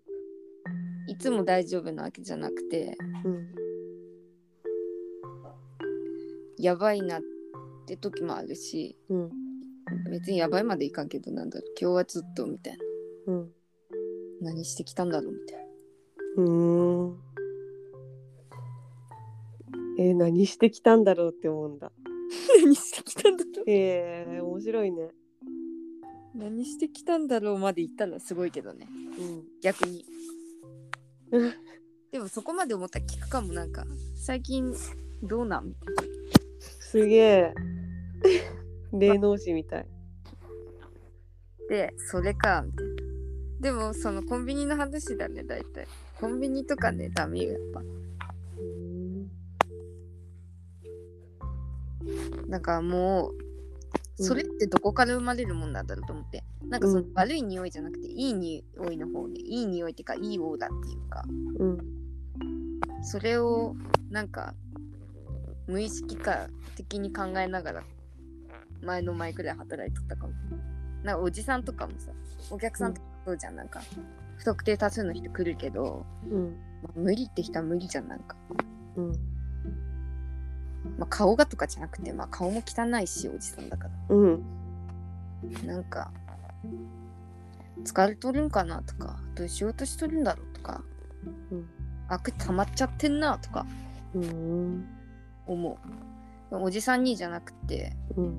いつも大丈夫なわけじゃなくてうんやばいなって時もあるしうん。別にやばいまでいかんけどなんだろう今日はずっとみたいな。うん。何してきたんだろうみたいなうーん。えー何してきたんだろうって思うんだ。何してきたんだろう。えー、面白いね。何してきたんだろうまで言ったらすごいけどね。うん。逆に。<laughs> でもそこまで思ったら聞くかも。なんか最近どうなん？みたいなすげえ。霊能師みたい。でそれか。みたいなでもそのコンビニの話だね大体。コンビニとかねダメよやっぱ。うんなんかもううんそれってどこから生まれるもんなんだろうと思って。なんかそのうん。悪い匂いじゃなくていい匂いの方でいい匂いっていうかいいオーダーっていうか。うん。それをなんか無意識化的に考えながら前の前くらい働いとったかも。なんかおじさんとかもさお客さんとかそうじゃん。なんか不特定多数の人来るけど、うん。まあ無理って人は無理じゃんなんか、うん。まあ、顔がとかじゃなくて、まあ、顔も汚いしおじさんだから。うん。なんか疲れとるんかなとかどういう仕事しとるんだろうとかうん。悪溜まっちゃってんなとか。うん思う。おじさんにじゃなくて。うん。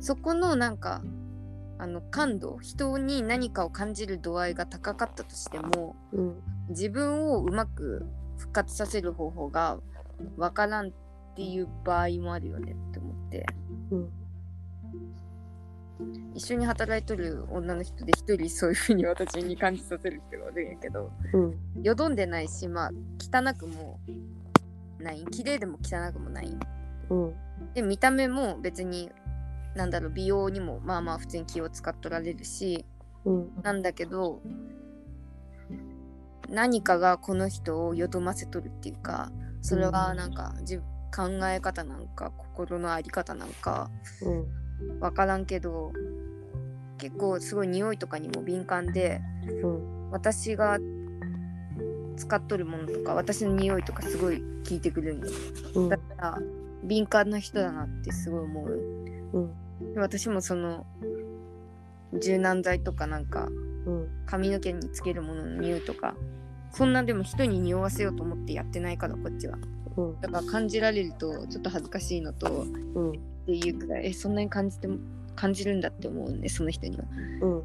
そこのなんかあの感度。人に何かを感じる度合いが高かったとしてもうん。自分をうまく復活させる方法がわからんっていう場合もあるよねって思って。うん。一緒に働いとる女の人で一人そういう風に私に感じさせる人がおるんやけど。うん。よどんでないしまあ汚くもない。綺麗でも汚くもない。うん。で見た目も別になんだろう美容にもまあまあ普通に気を使っとられるしうん。なんだけど何かがこの人をよどませとるっていうかそれはなんか自考え方なんか心の在り方なんかうん。分からんけど結構すごい匂いとかにも敏感でうん。私が使っとるものとか私の匂いとかすごい聞いてくるんよ。うん。だから敏感な人だなってすごい思う。うん。で私もその柔軟剤とかなんかうん。髪の毛につけるものの匂いとかそんなでも人に匂わせようと思ってやってないからこっちは。うん。だから感じられるとちょっと恥ずかしいのとっうん。ていうくらいえそんなに感じても感じるんだって思うねその人には。う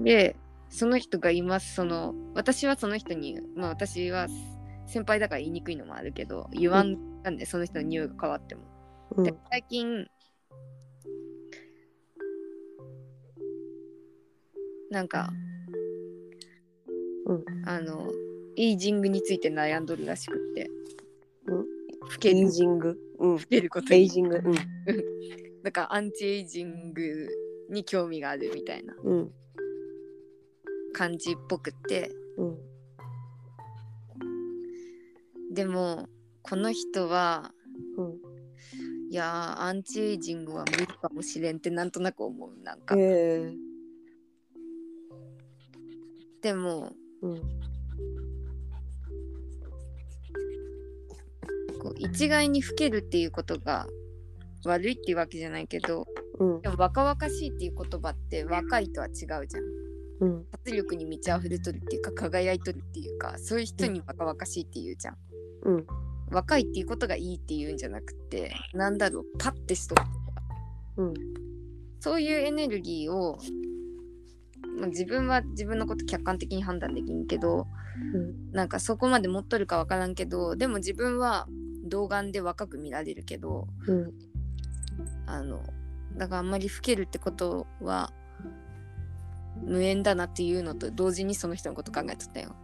ん。でその人がいます。その私はその人にまあ私は先輩だから言いにくいのもあるけど言わんなんでその人の匂いが変わっても、うん。で最近なんかうん。あのエイジングについて悩んどるらしくって。うん。老けエイるジング？うん。老けることに。エイジング？うん。<laughs> だからアンチエイジングに興味があるみたいな。うん感じっぽくって。うん。でもこの人はうん。いやーアンチエイジングは無理かもしれんってなんとなく思うなんか、ええ。でもうん。こう一概に老けるっていうことが悪いっていうわけじゃないけどうん。でも若々しいっていう言葉って若いとは違うじゃんうん。活力に満ち溢れとるっていうか輝いとるっていうかそういう人に若々しいって言うじゃん。うん。若いっていうことがいいっていうんじゃなくてなんだろうパッてしとるうん。そういうエネルギーを、まあ、自分は自分のこと客観的に判断できんけどうん。なんかそこまで持っとるかわからんけどでも自分は童顔で若く見られるけどうん。あのだからあんまり老けるってことは無縁だなっていうのと同時にその人のこと考えとったよ。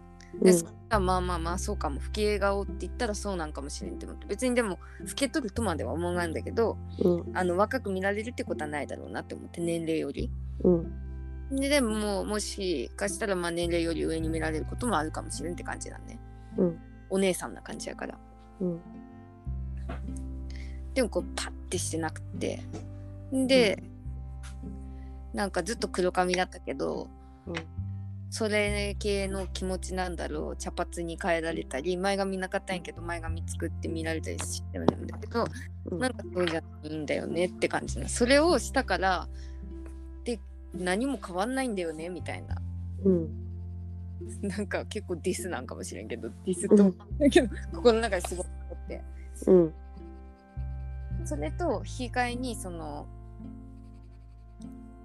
で、そしたらまあまあまあそうかも老け顔って言ったらそうなんかもしれんって思って別にでも老けとるとまでは思わないんだけどうんあの若く見られるってことはないだろうなって思って年齢より。うんででももうもしかしたらまあ年齢より上に見られることもあるかもしれんって感じだね。うんお姉さんな感じやから。うんでもこうパッてしてなくてで、なんかずっと黒髪だったけどうん。それ系の気持ちなんだろう。茶髪に変えられたり前髪なかったんやけど前髪作って見られたりしてるんだけど、うん。なんかそうじゃないんだよねって感じな。それをしたからで何も変わんないんだよねみたいな。うん。なんか結構ディスなんかもしれんけどディスと思うんだけど心の中ですごい思って。うん。それと引き換えにその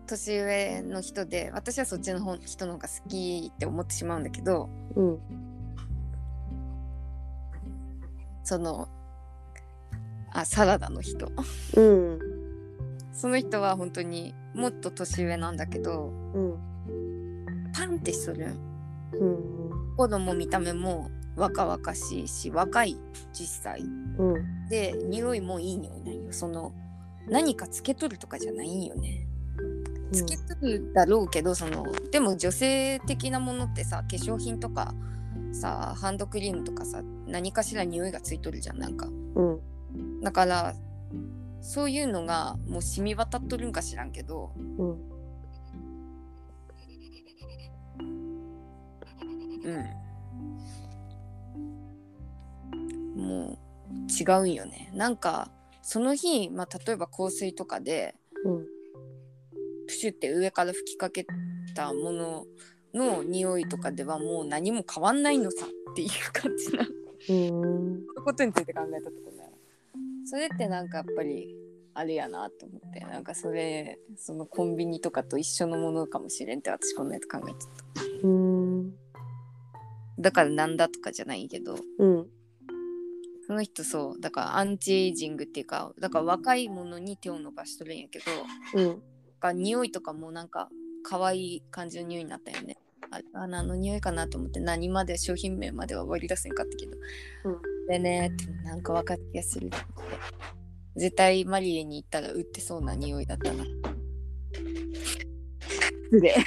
年上の人で私はそっちの方人の方が好きって思ってしまうんだけどうん。そのあサラダの人。うん。その人は本当にもっと年上なんだけどうん。パンってしとる。うん。子供見た目も若々しいし若い実際。うん。で匂いもいい匂いなんよ。その何かつけとるとかじゃないんよねつけとるだろうけどそのでも女性的なものってさ化粧品とかさハンドクリームとかさ何かしら匂いがついとるじゃんなんか。うん。だからそういうのがもう染み渡っとるんか知らんけどうん。うん。もう違うんよね。なんかその日、まあ、例えば香水とかでうん。プシュって上から吹きかけたものの匂いとかではもう何も変わんないのさっていう感じなうんことについて考えたところだよそれってなんかやっぱりあれやなと思って。なんかそれそのコンビニとかと一緒のものかもしれんって私こんなやつ考えてた。うんだからなんだとかじゃないけどうんその人そうだからアンチエイジングっていうかだから若いものに手を伸ばしとるんやけどうんが匂いとかもなんか可愛い感じの匂いになったよね。ああ何の匂いかなと思って何まで商品名までは割り出せんかったけど、うん。でねなんか分かった気がするって。絶対マリエに行ったら売ってそうな匂いだったな。で。<laughs>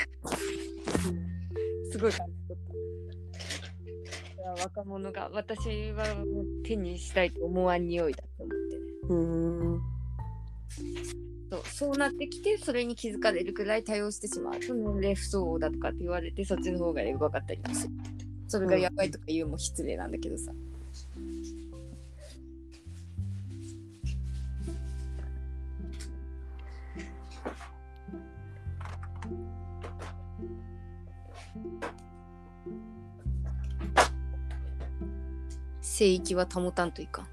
すごい感じ取った。若者が私は手にしたいと思わん匂いだと思ってね。うんそうそうなってきてそれに気づかれるくらい対応してしまう。と年齢不相応だとかって言われてそっちの方がエゴかったりもする。それがやばいとか言うも失礼なんだけどさ、聖域は保たんといかん。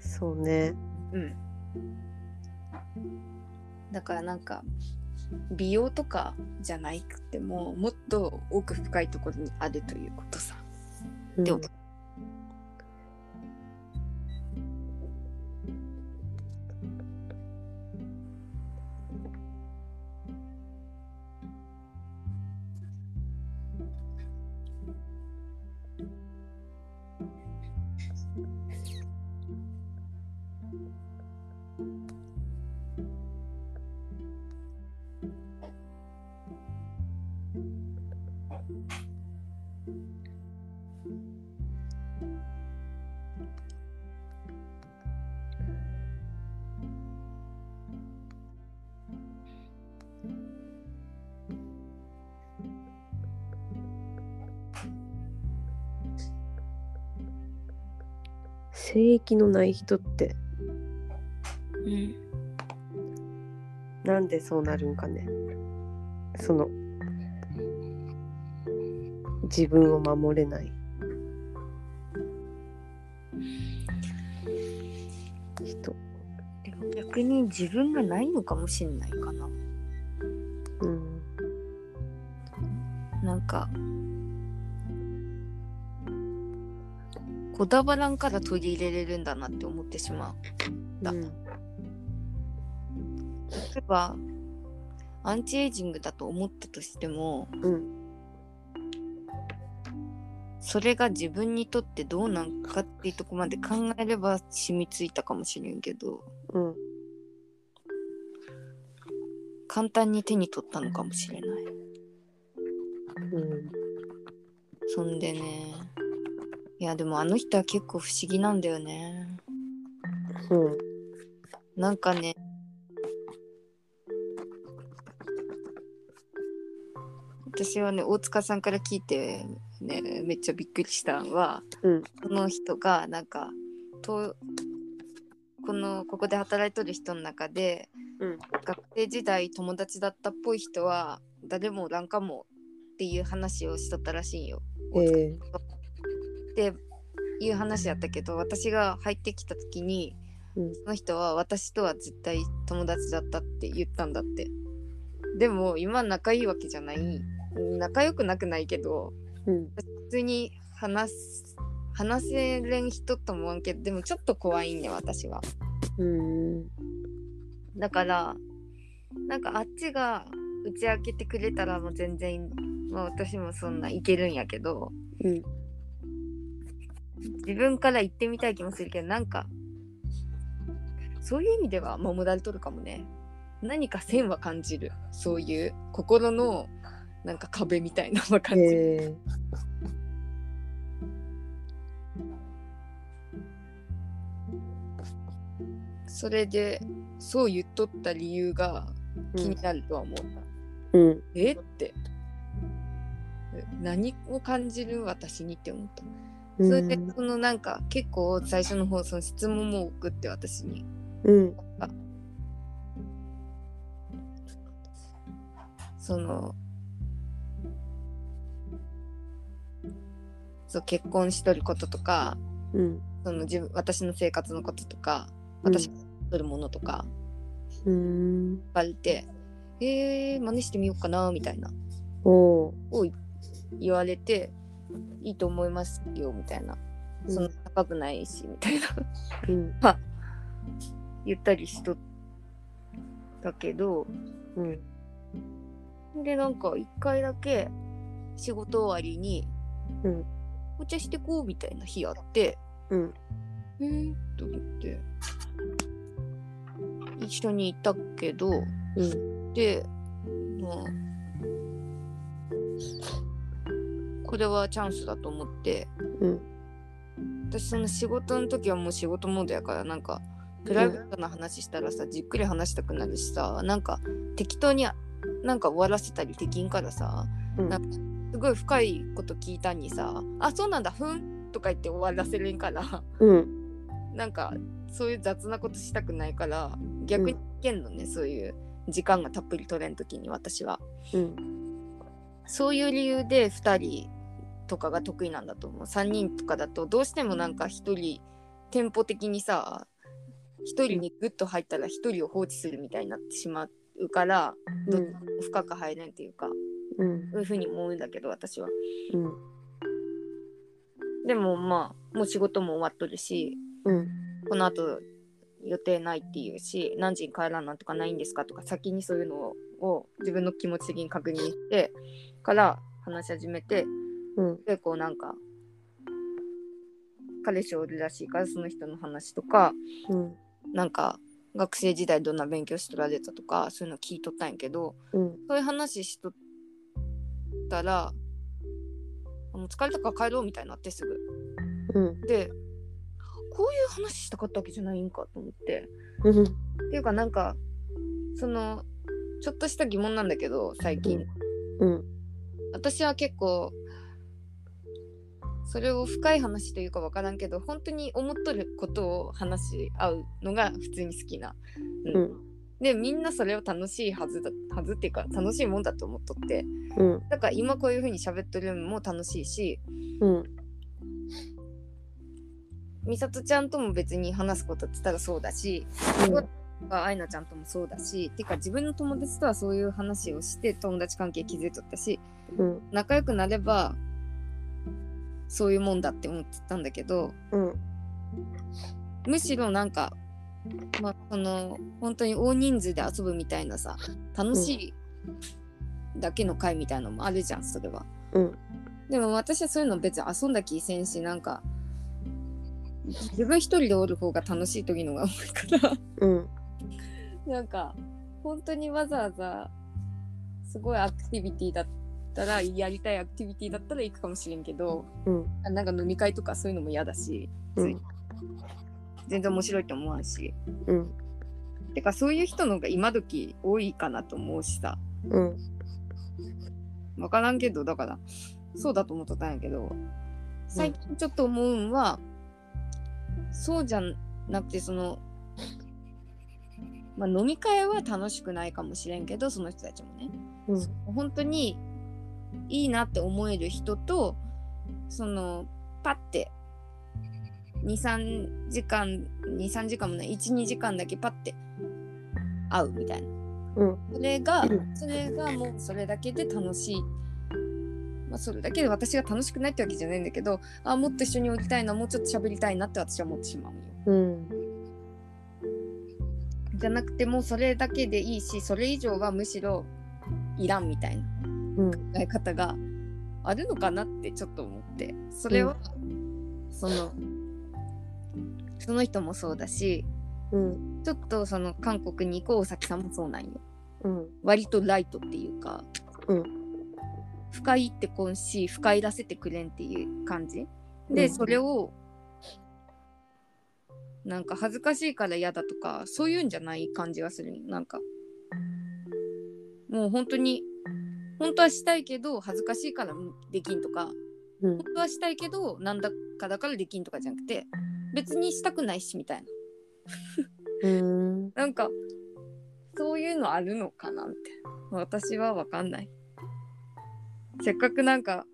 そうね。うんだからなんか美容とかじゃないくてももっと奥深いところにあるということさ。うんでも性域のない人って。うん。なんでそうなるんかね。その自分を守れない。人。でも逆に自分がないのかもしんないかな。うん。なんかこだわらんから取り入れれるんだなって思ってしまう。だうん。例えばアンチエイジングだと思ったとしてもうん。それが自分にとってどうなんかっていうとこまで考えれば染みついたかもしれんけどうん。簡単に手に取ったのかもしれない。うん。そんでねいやでもあの人は結構不思議なんだよね。う。んなんかね私はね大塚さんから聞いてねめっちゃびっくりしたのはうん。この人がなんかとこのここで働いとる人の中でうん。学生時代友達だったっぽい人は誰もおらんかもっていう話をしとったらしいんよ。えっていう話やったけど私が入ってきた時にうん。その人は私とは絶対友達だったって言ったんだって。でも今仲いいわけじゃない。仲良くなくないけどうん。普通に話す話せれん人とも思わんけどでもちょっと怖いんね私は。うん。だからなんかあっちが打ち明けてくれたらもう全然、まあ、私もそんないけるんやけどうん自分から言ってみたい気もするけどなんかそういう意味では守られとるかもね。何か線は感じる。そういう心のなんか壁みたいなのは感じる、え。それでそう言っとった理由が気になるとは思う、うん。え？って。え何を感じる私にって思った。うんそれでそのなんか結構最初の方その質問も送って私に。うん。そのそう結婚しとることとかうん。その自分私の生活のこととかうん。私がとるものとかうん。言われて、えー、真似してみようかなみたいな。を言われていいと思いますよみたいな。そんな高くないしみたいな。うん。<laughs> 言ったりしとったけど。うん。でなんか一回だけ仕事終わりにうん。お茶してこうみたいな日あってうん。えー、と思って。一緒に行ったけど。うん。でまあこれはチャンスだと思って。うん。私その仕事の時はもう仕事モードやからなんかプライベートな話したらさ、じっくり話したくなるしさなんか適当になんか終わらせたりできんからさうん。なんかすごい深いこと聞いたんにさ「あそうなんだふん」とか言って終わらせれんから。うん。なんかそういう雑なことしたくないから逆にいけんのね、そういう時間がたっぷり取れん時に私は。うん。そういう理由で2人とかが得意なんだと思う。3人とかだとどうしてもなんか1人テンポ的にさ1人にグッと入ったら1人を放置するみたいになってしまうから、どっちも深く入れんっていうかうんそういうふうに思うんだけど私は。うんでもまあもう仕事も終わっとるしうんこの後予定ないっていうし何時に帰らんなんとかないんですかとか先にそういうのを自分の気持ち的に確認してから話し始めてうん。結構なんか彼氏おるらしいからその人の話とかうん。なんか学生時代どんな勉強しとられたとかそういうの聞いとったんやけどうん。そういう話しとったらあもう疲れたから帰ろうみたいになってすぐ。うん。でこういう話したかったわけじゃないんかと思って。うん。っていうかなんかそのちょっとした疑問なんだけど最近、うん。私は結構それを深い話というか分からんけど本当に思っとることを話し合うのが普通に好きな。うん。でみんなそれを楽しいはずだはずっていうか楽しいもんだと思っとって。うん。だから今こういう風に喋っとるのも楽しいしうん。美里ちゃんとも別に話すことって言ったらそうだし愛菜ちゃんともそうだしてか自分の友達とはそういう話をして友達関係築いとったしうん。仲良くなればそういうもんだって思ってたんだけどうん。むしろなんかまあその本当に大人数で遊ぶみたいなさ楽しいだけの会みたいなのもあるじゃんそれは。うん。でも私はそういうの別に遊んだ気せんしなんか自分一人でおる方が楽しい時のが多いから。うん。なんか本当にわざわざすごいアクティビティだったらやりたいアクティビティだったら行くかもしれんけどうん。あなんか飲み会とかそういうのも嫌だし、うん。全然面白いと思わんし。うん。てかそういう人の方が今時多いかなと思うしさ。うん。分からんけどだからそうだと思っとったんやけど最近ちょっと思うんは、そうじゃなくてその、まあ、飲み会は楽しくないかもしれんけどその人たちもね。うん。本当にいいなって思える人とそのパッて23時間23時間もない12時間だけパッて会うみたいな。うん。それがうん。それがもうそれだけで楽しい、まあ、それだけで私が楽しくないってわけじゃないんだけどあもっと一緒におりたいなもうちょっと喋りたいなって私は思ってしまうよ。うん。じゃなくてもうそれだけでいいしそれ以上はむしろいらんみたいな。うん考え方があるのかなってちょっと思って。それは、そのその人もそうだしうん。ちょっとその韓国に行こうおさきさんもそうなんよ。うん。割とライトっていうか、うん。深いってこんし深いらせてくれんっていう感じ。で、うん。それをなんか恥ずかしいから嫌だとかそういうんじゃない感じがする。なんかもう本当に本当はしたいけど恥ずかしいからできんとか。うん。本当はしたいけどなんだかだからできんとかじゃなくて別にしたくないしみたいな。うん。<laughs> なんかそういうのあるのかなって私は分かんない。せっかくなんか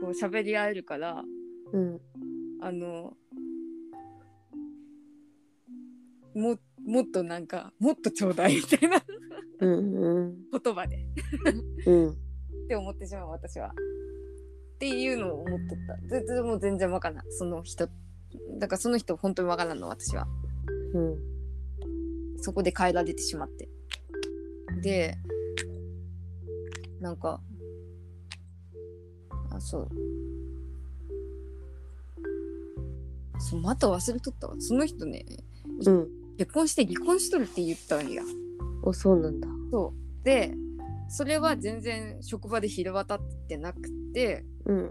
こう喋り合えるからうん。あのももっとなんかもっとちょうだい <laughs> みたいなうん言葉でうんって思ってしまう私は。っていうのを思っとった。全然もう全然わからんその人。だからその人本当にわからんの私は。うんそこで変えられてしまって。で、なんか、あ、そう。そうまた忘れとったわ。その人ね、うん結婚して離婚しとるって言ったんや。おそうなんだ。そう。で、それは全然職場で広渡ってなくて、うん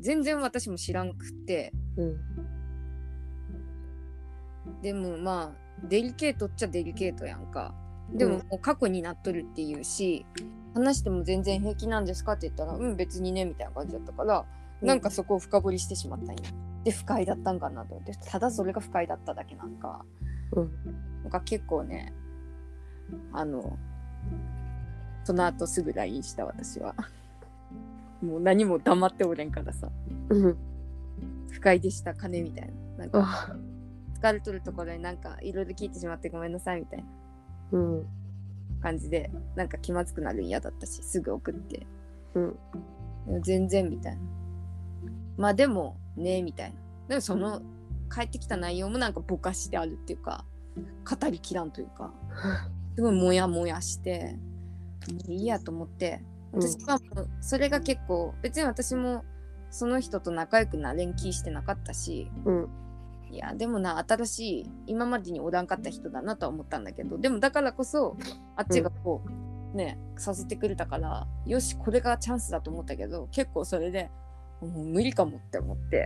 全然私も知らんくて、うん。でもまあデリケートっちゃデリケートやんか。でもうんもう過去になっとるっていうし、話しても全然平気なんですかって言ったらうん別にねみたいな感じだったから、うん。なんかそこを深掘りしてしまったんやで不快だったんかなと思ってただそれが不快だっただけなんか。うん。なんか結構ねあのその後すぐ LINE した私は。<laughs> もう何も黙っておれんからさ。うん。不快でした金みたいな。なんかあ。疲れとるところになんかいろいろ聞いてしまってごめんなさいみたいな。うん。感じでなんか気まずくなるん嫌だったしすぐ送って。うん。全然みたいなまあでもねみたいな。でもその帰ってきた内容もなんかぼかしてあるっていうか語りきらんというか <laughs> すごいモヤモヤしてもういいやと思って私はもうそれが結構別に私もその人と仲良くなれん気してなかったしうん。いやでもな新しい今までにおらんかった人だなとは思ったんだけどでもだからこそあっちがこう、ねさせてくれたからよしこれがチャンスだと思ったけど結構それでもう無理かもって思って。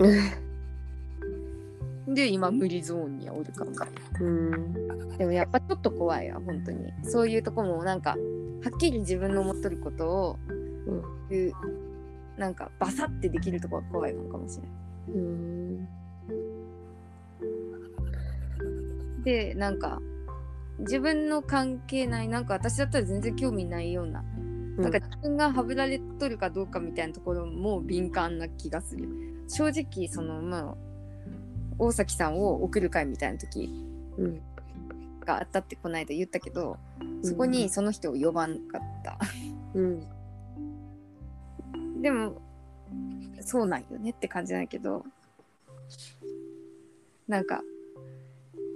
で今無理ゾーンにおるかもうん。でもやっぱちょっと怖いわ本当に。そういうとこもなんかはっきり自分の思っとることをうん。なんかバサってできるとこが怖いのかもしれないうん。でなんか自分の関係ないなんか私だったら全然興味ないような、なんか自分がはぶられとるかどうかみたいなところも敏感な気がする。正直そのまあ大崎さんを送る会みたいな時うん。があったってこの間言ったけどそこにその人を呼ばんかった、うん。でもそうなんよねって感じなんやけどなんか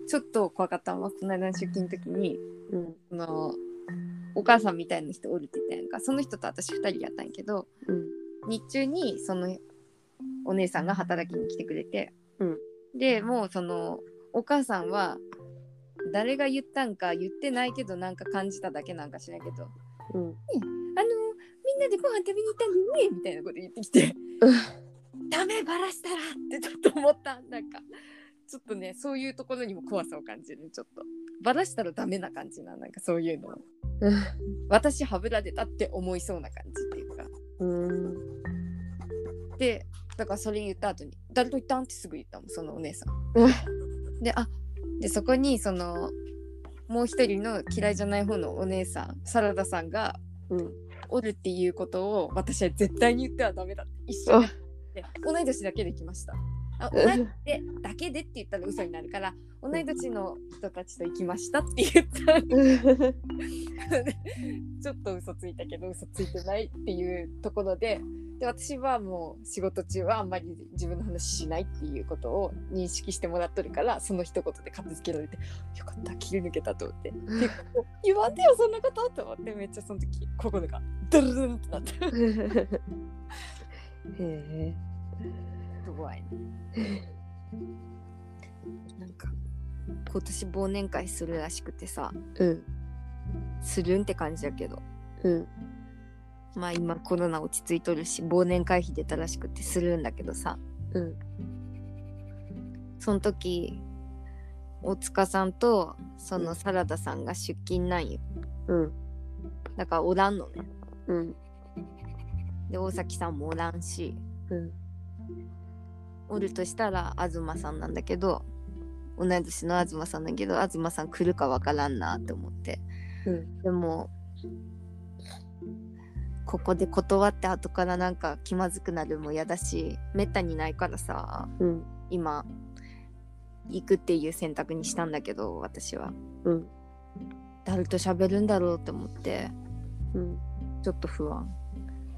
ちょっと怖かったのはこの間の出勤の時にうん。そのお母さんみたいな人おるって言ったやんか。その人と私2人やったんやけどうん。日中にそのお姉さんが働きに来てくれて、うん。でもうそのお母さんは誰が言ったんか言ってないけどなんか感じただけなんかしないけど。うん。あのみんなでご飯食べに行ったんだよね？みたいなこと言ってきて。ダメバラしたらってちょっと思ったなんか。ちょっとねそういうところにも怖さを感じるちょっとバラしたらダメな感じななんかそういうの。私はぶられたって思いそうな感じっていうか。うん。でだからそれ言った後に「誰と言ったん?」ってすぐ言ったもんそのお姉さん。であでそこにそのもう一人の嫌いじゃない方のお姉さんサラダさんがうん。おるっていうことを私は絶対に言ってはダメだって一緒にで同い年だけで来ました。あ同い年でだけでって言ったら嘘になるから同い年の人たちと行きましたって言った <laughs> ちょっと嘘ついたけど嘘ついてないっていうところでで私はもう仕事中はあんまり自分の話しないっていうことを認識してもらっとるからその一言で片付けられてよかった切り抜けたと思って。結構言わんでよそんなことと思ってめっちゃその時心がドルルンってなって。<laughs> へえ。怖いね今年忘年会するらしくてさうん。するんって感じだけど。うん。まあ今コロナ落ち着いとるし忘年会費出たらしくてするんだけどさ。うん。その時大塚さんとそのサラダさんが出勤なんよ。うん。だからおらんのね。うん。で大崎さんもおらんし。うん。おるとしたら東さんなんだけど同い年の東さんだけど東さん来るかわからんなって思って。うん。でもここで断って後からなんか気まずくなるも嫌だしめったにないからさうん。今行くっていう選択にしたんだけど私は。うん。誰と喋るんだろうって思ってうん。ちょっと不安。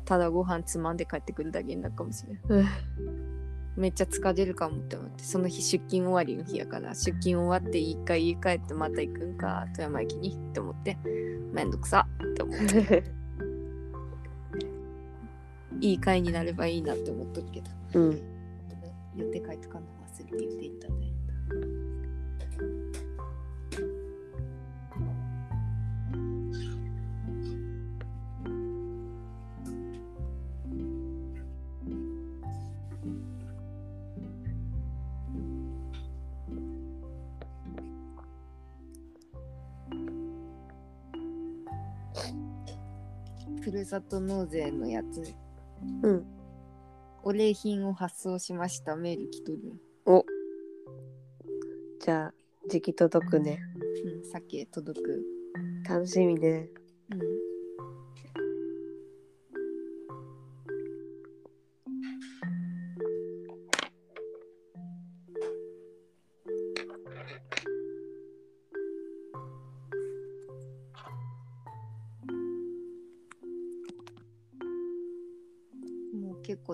ただご飯つまんで帰ってくるだけになるかもしれんめっちゃ疲れるかもって思ってその日出勤終わりの日やから出勤終わって一回家帰ってまた行くんか富山駅にって思ってめんどくさって思って。<laughs> いい会になればいいなって思っとるけど。うん。予定書いとかんの忘れて言っていただるさと納税のやつ。うん。お礼品を発送しました。メール来とる。お。じゃあ、時期届くね。うん。さっき届く。楽しみね。うん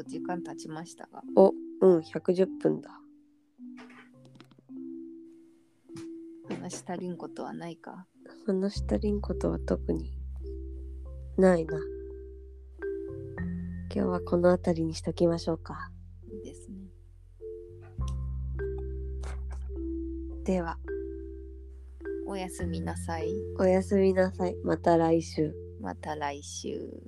時間経ちましたがお、うん、110分だ。話し足りんことはないか？話し足りんことは特にないな。今日はこの辺りにしときましょうか。いいですねでは、おやすみなさいおやすみなさい。また来週。また来週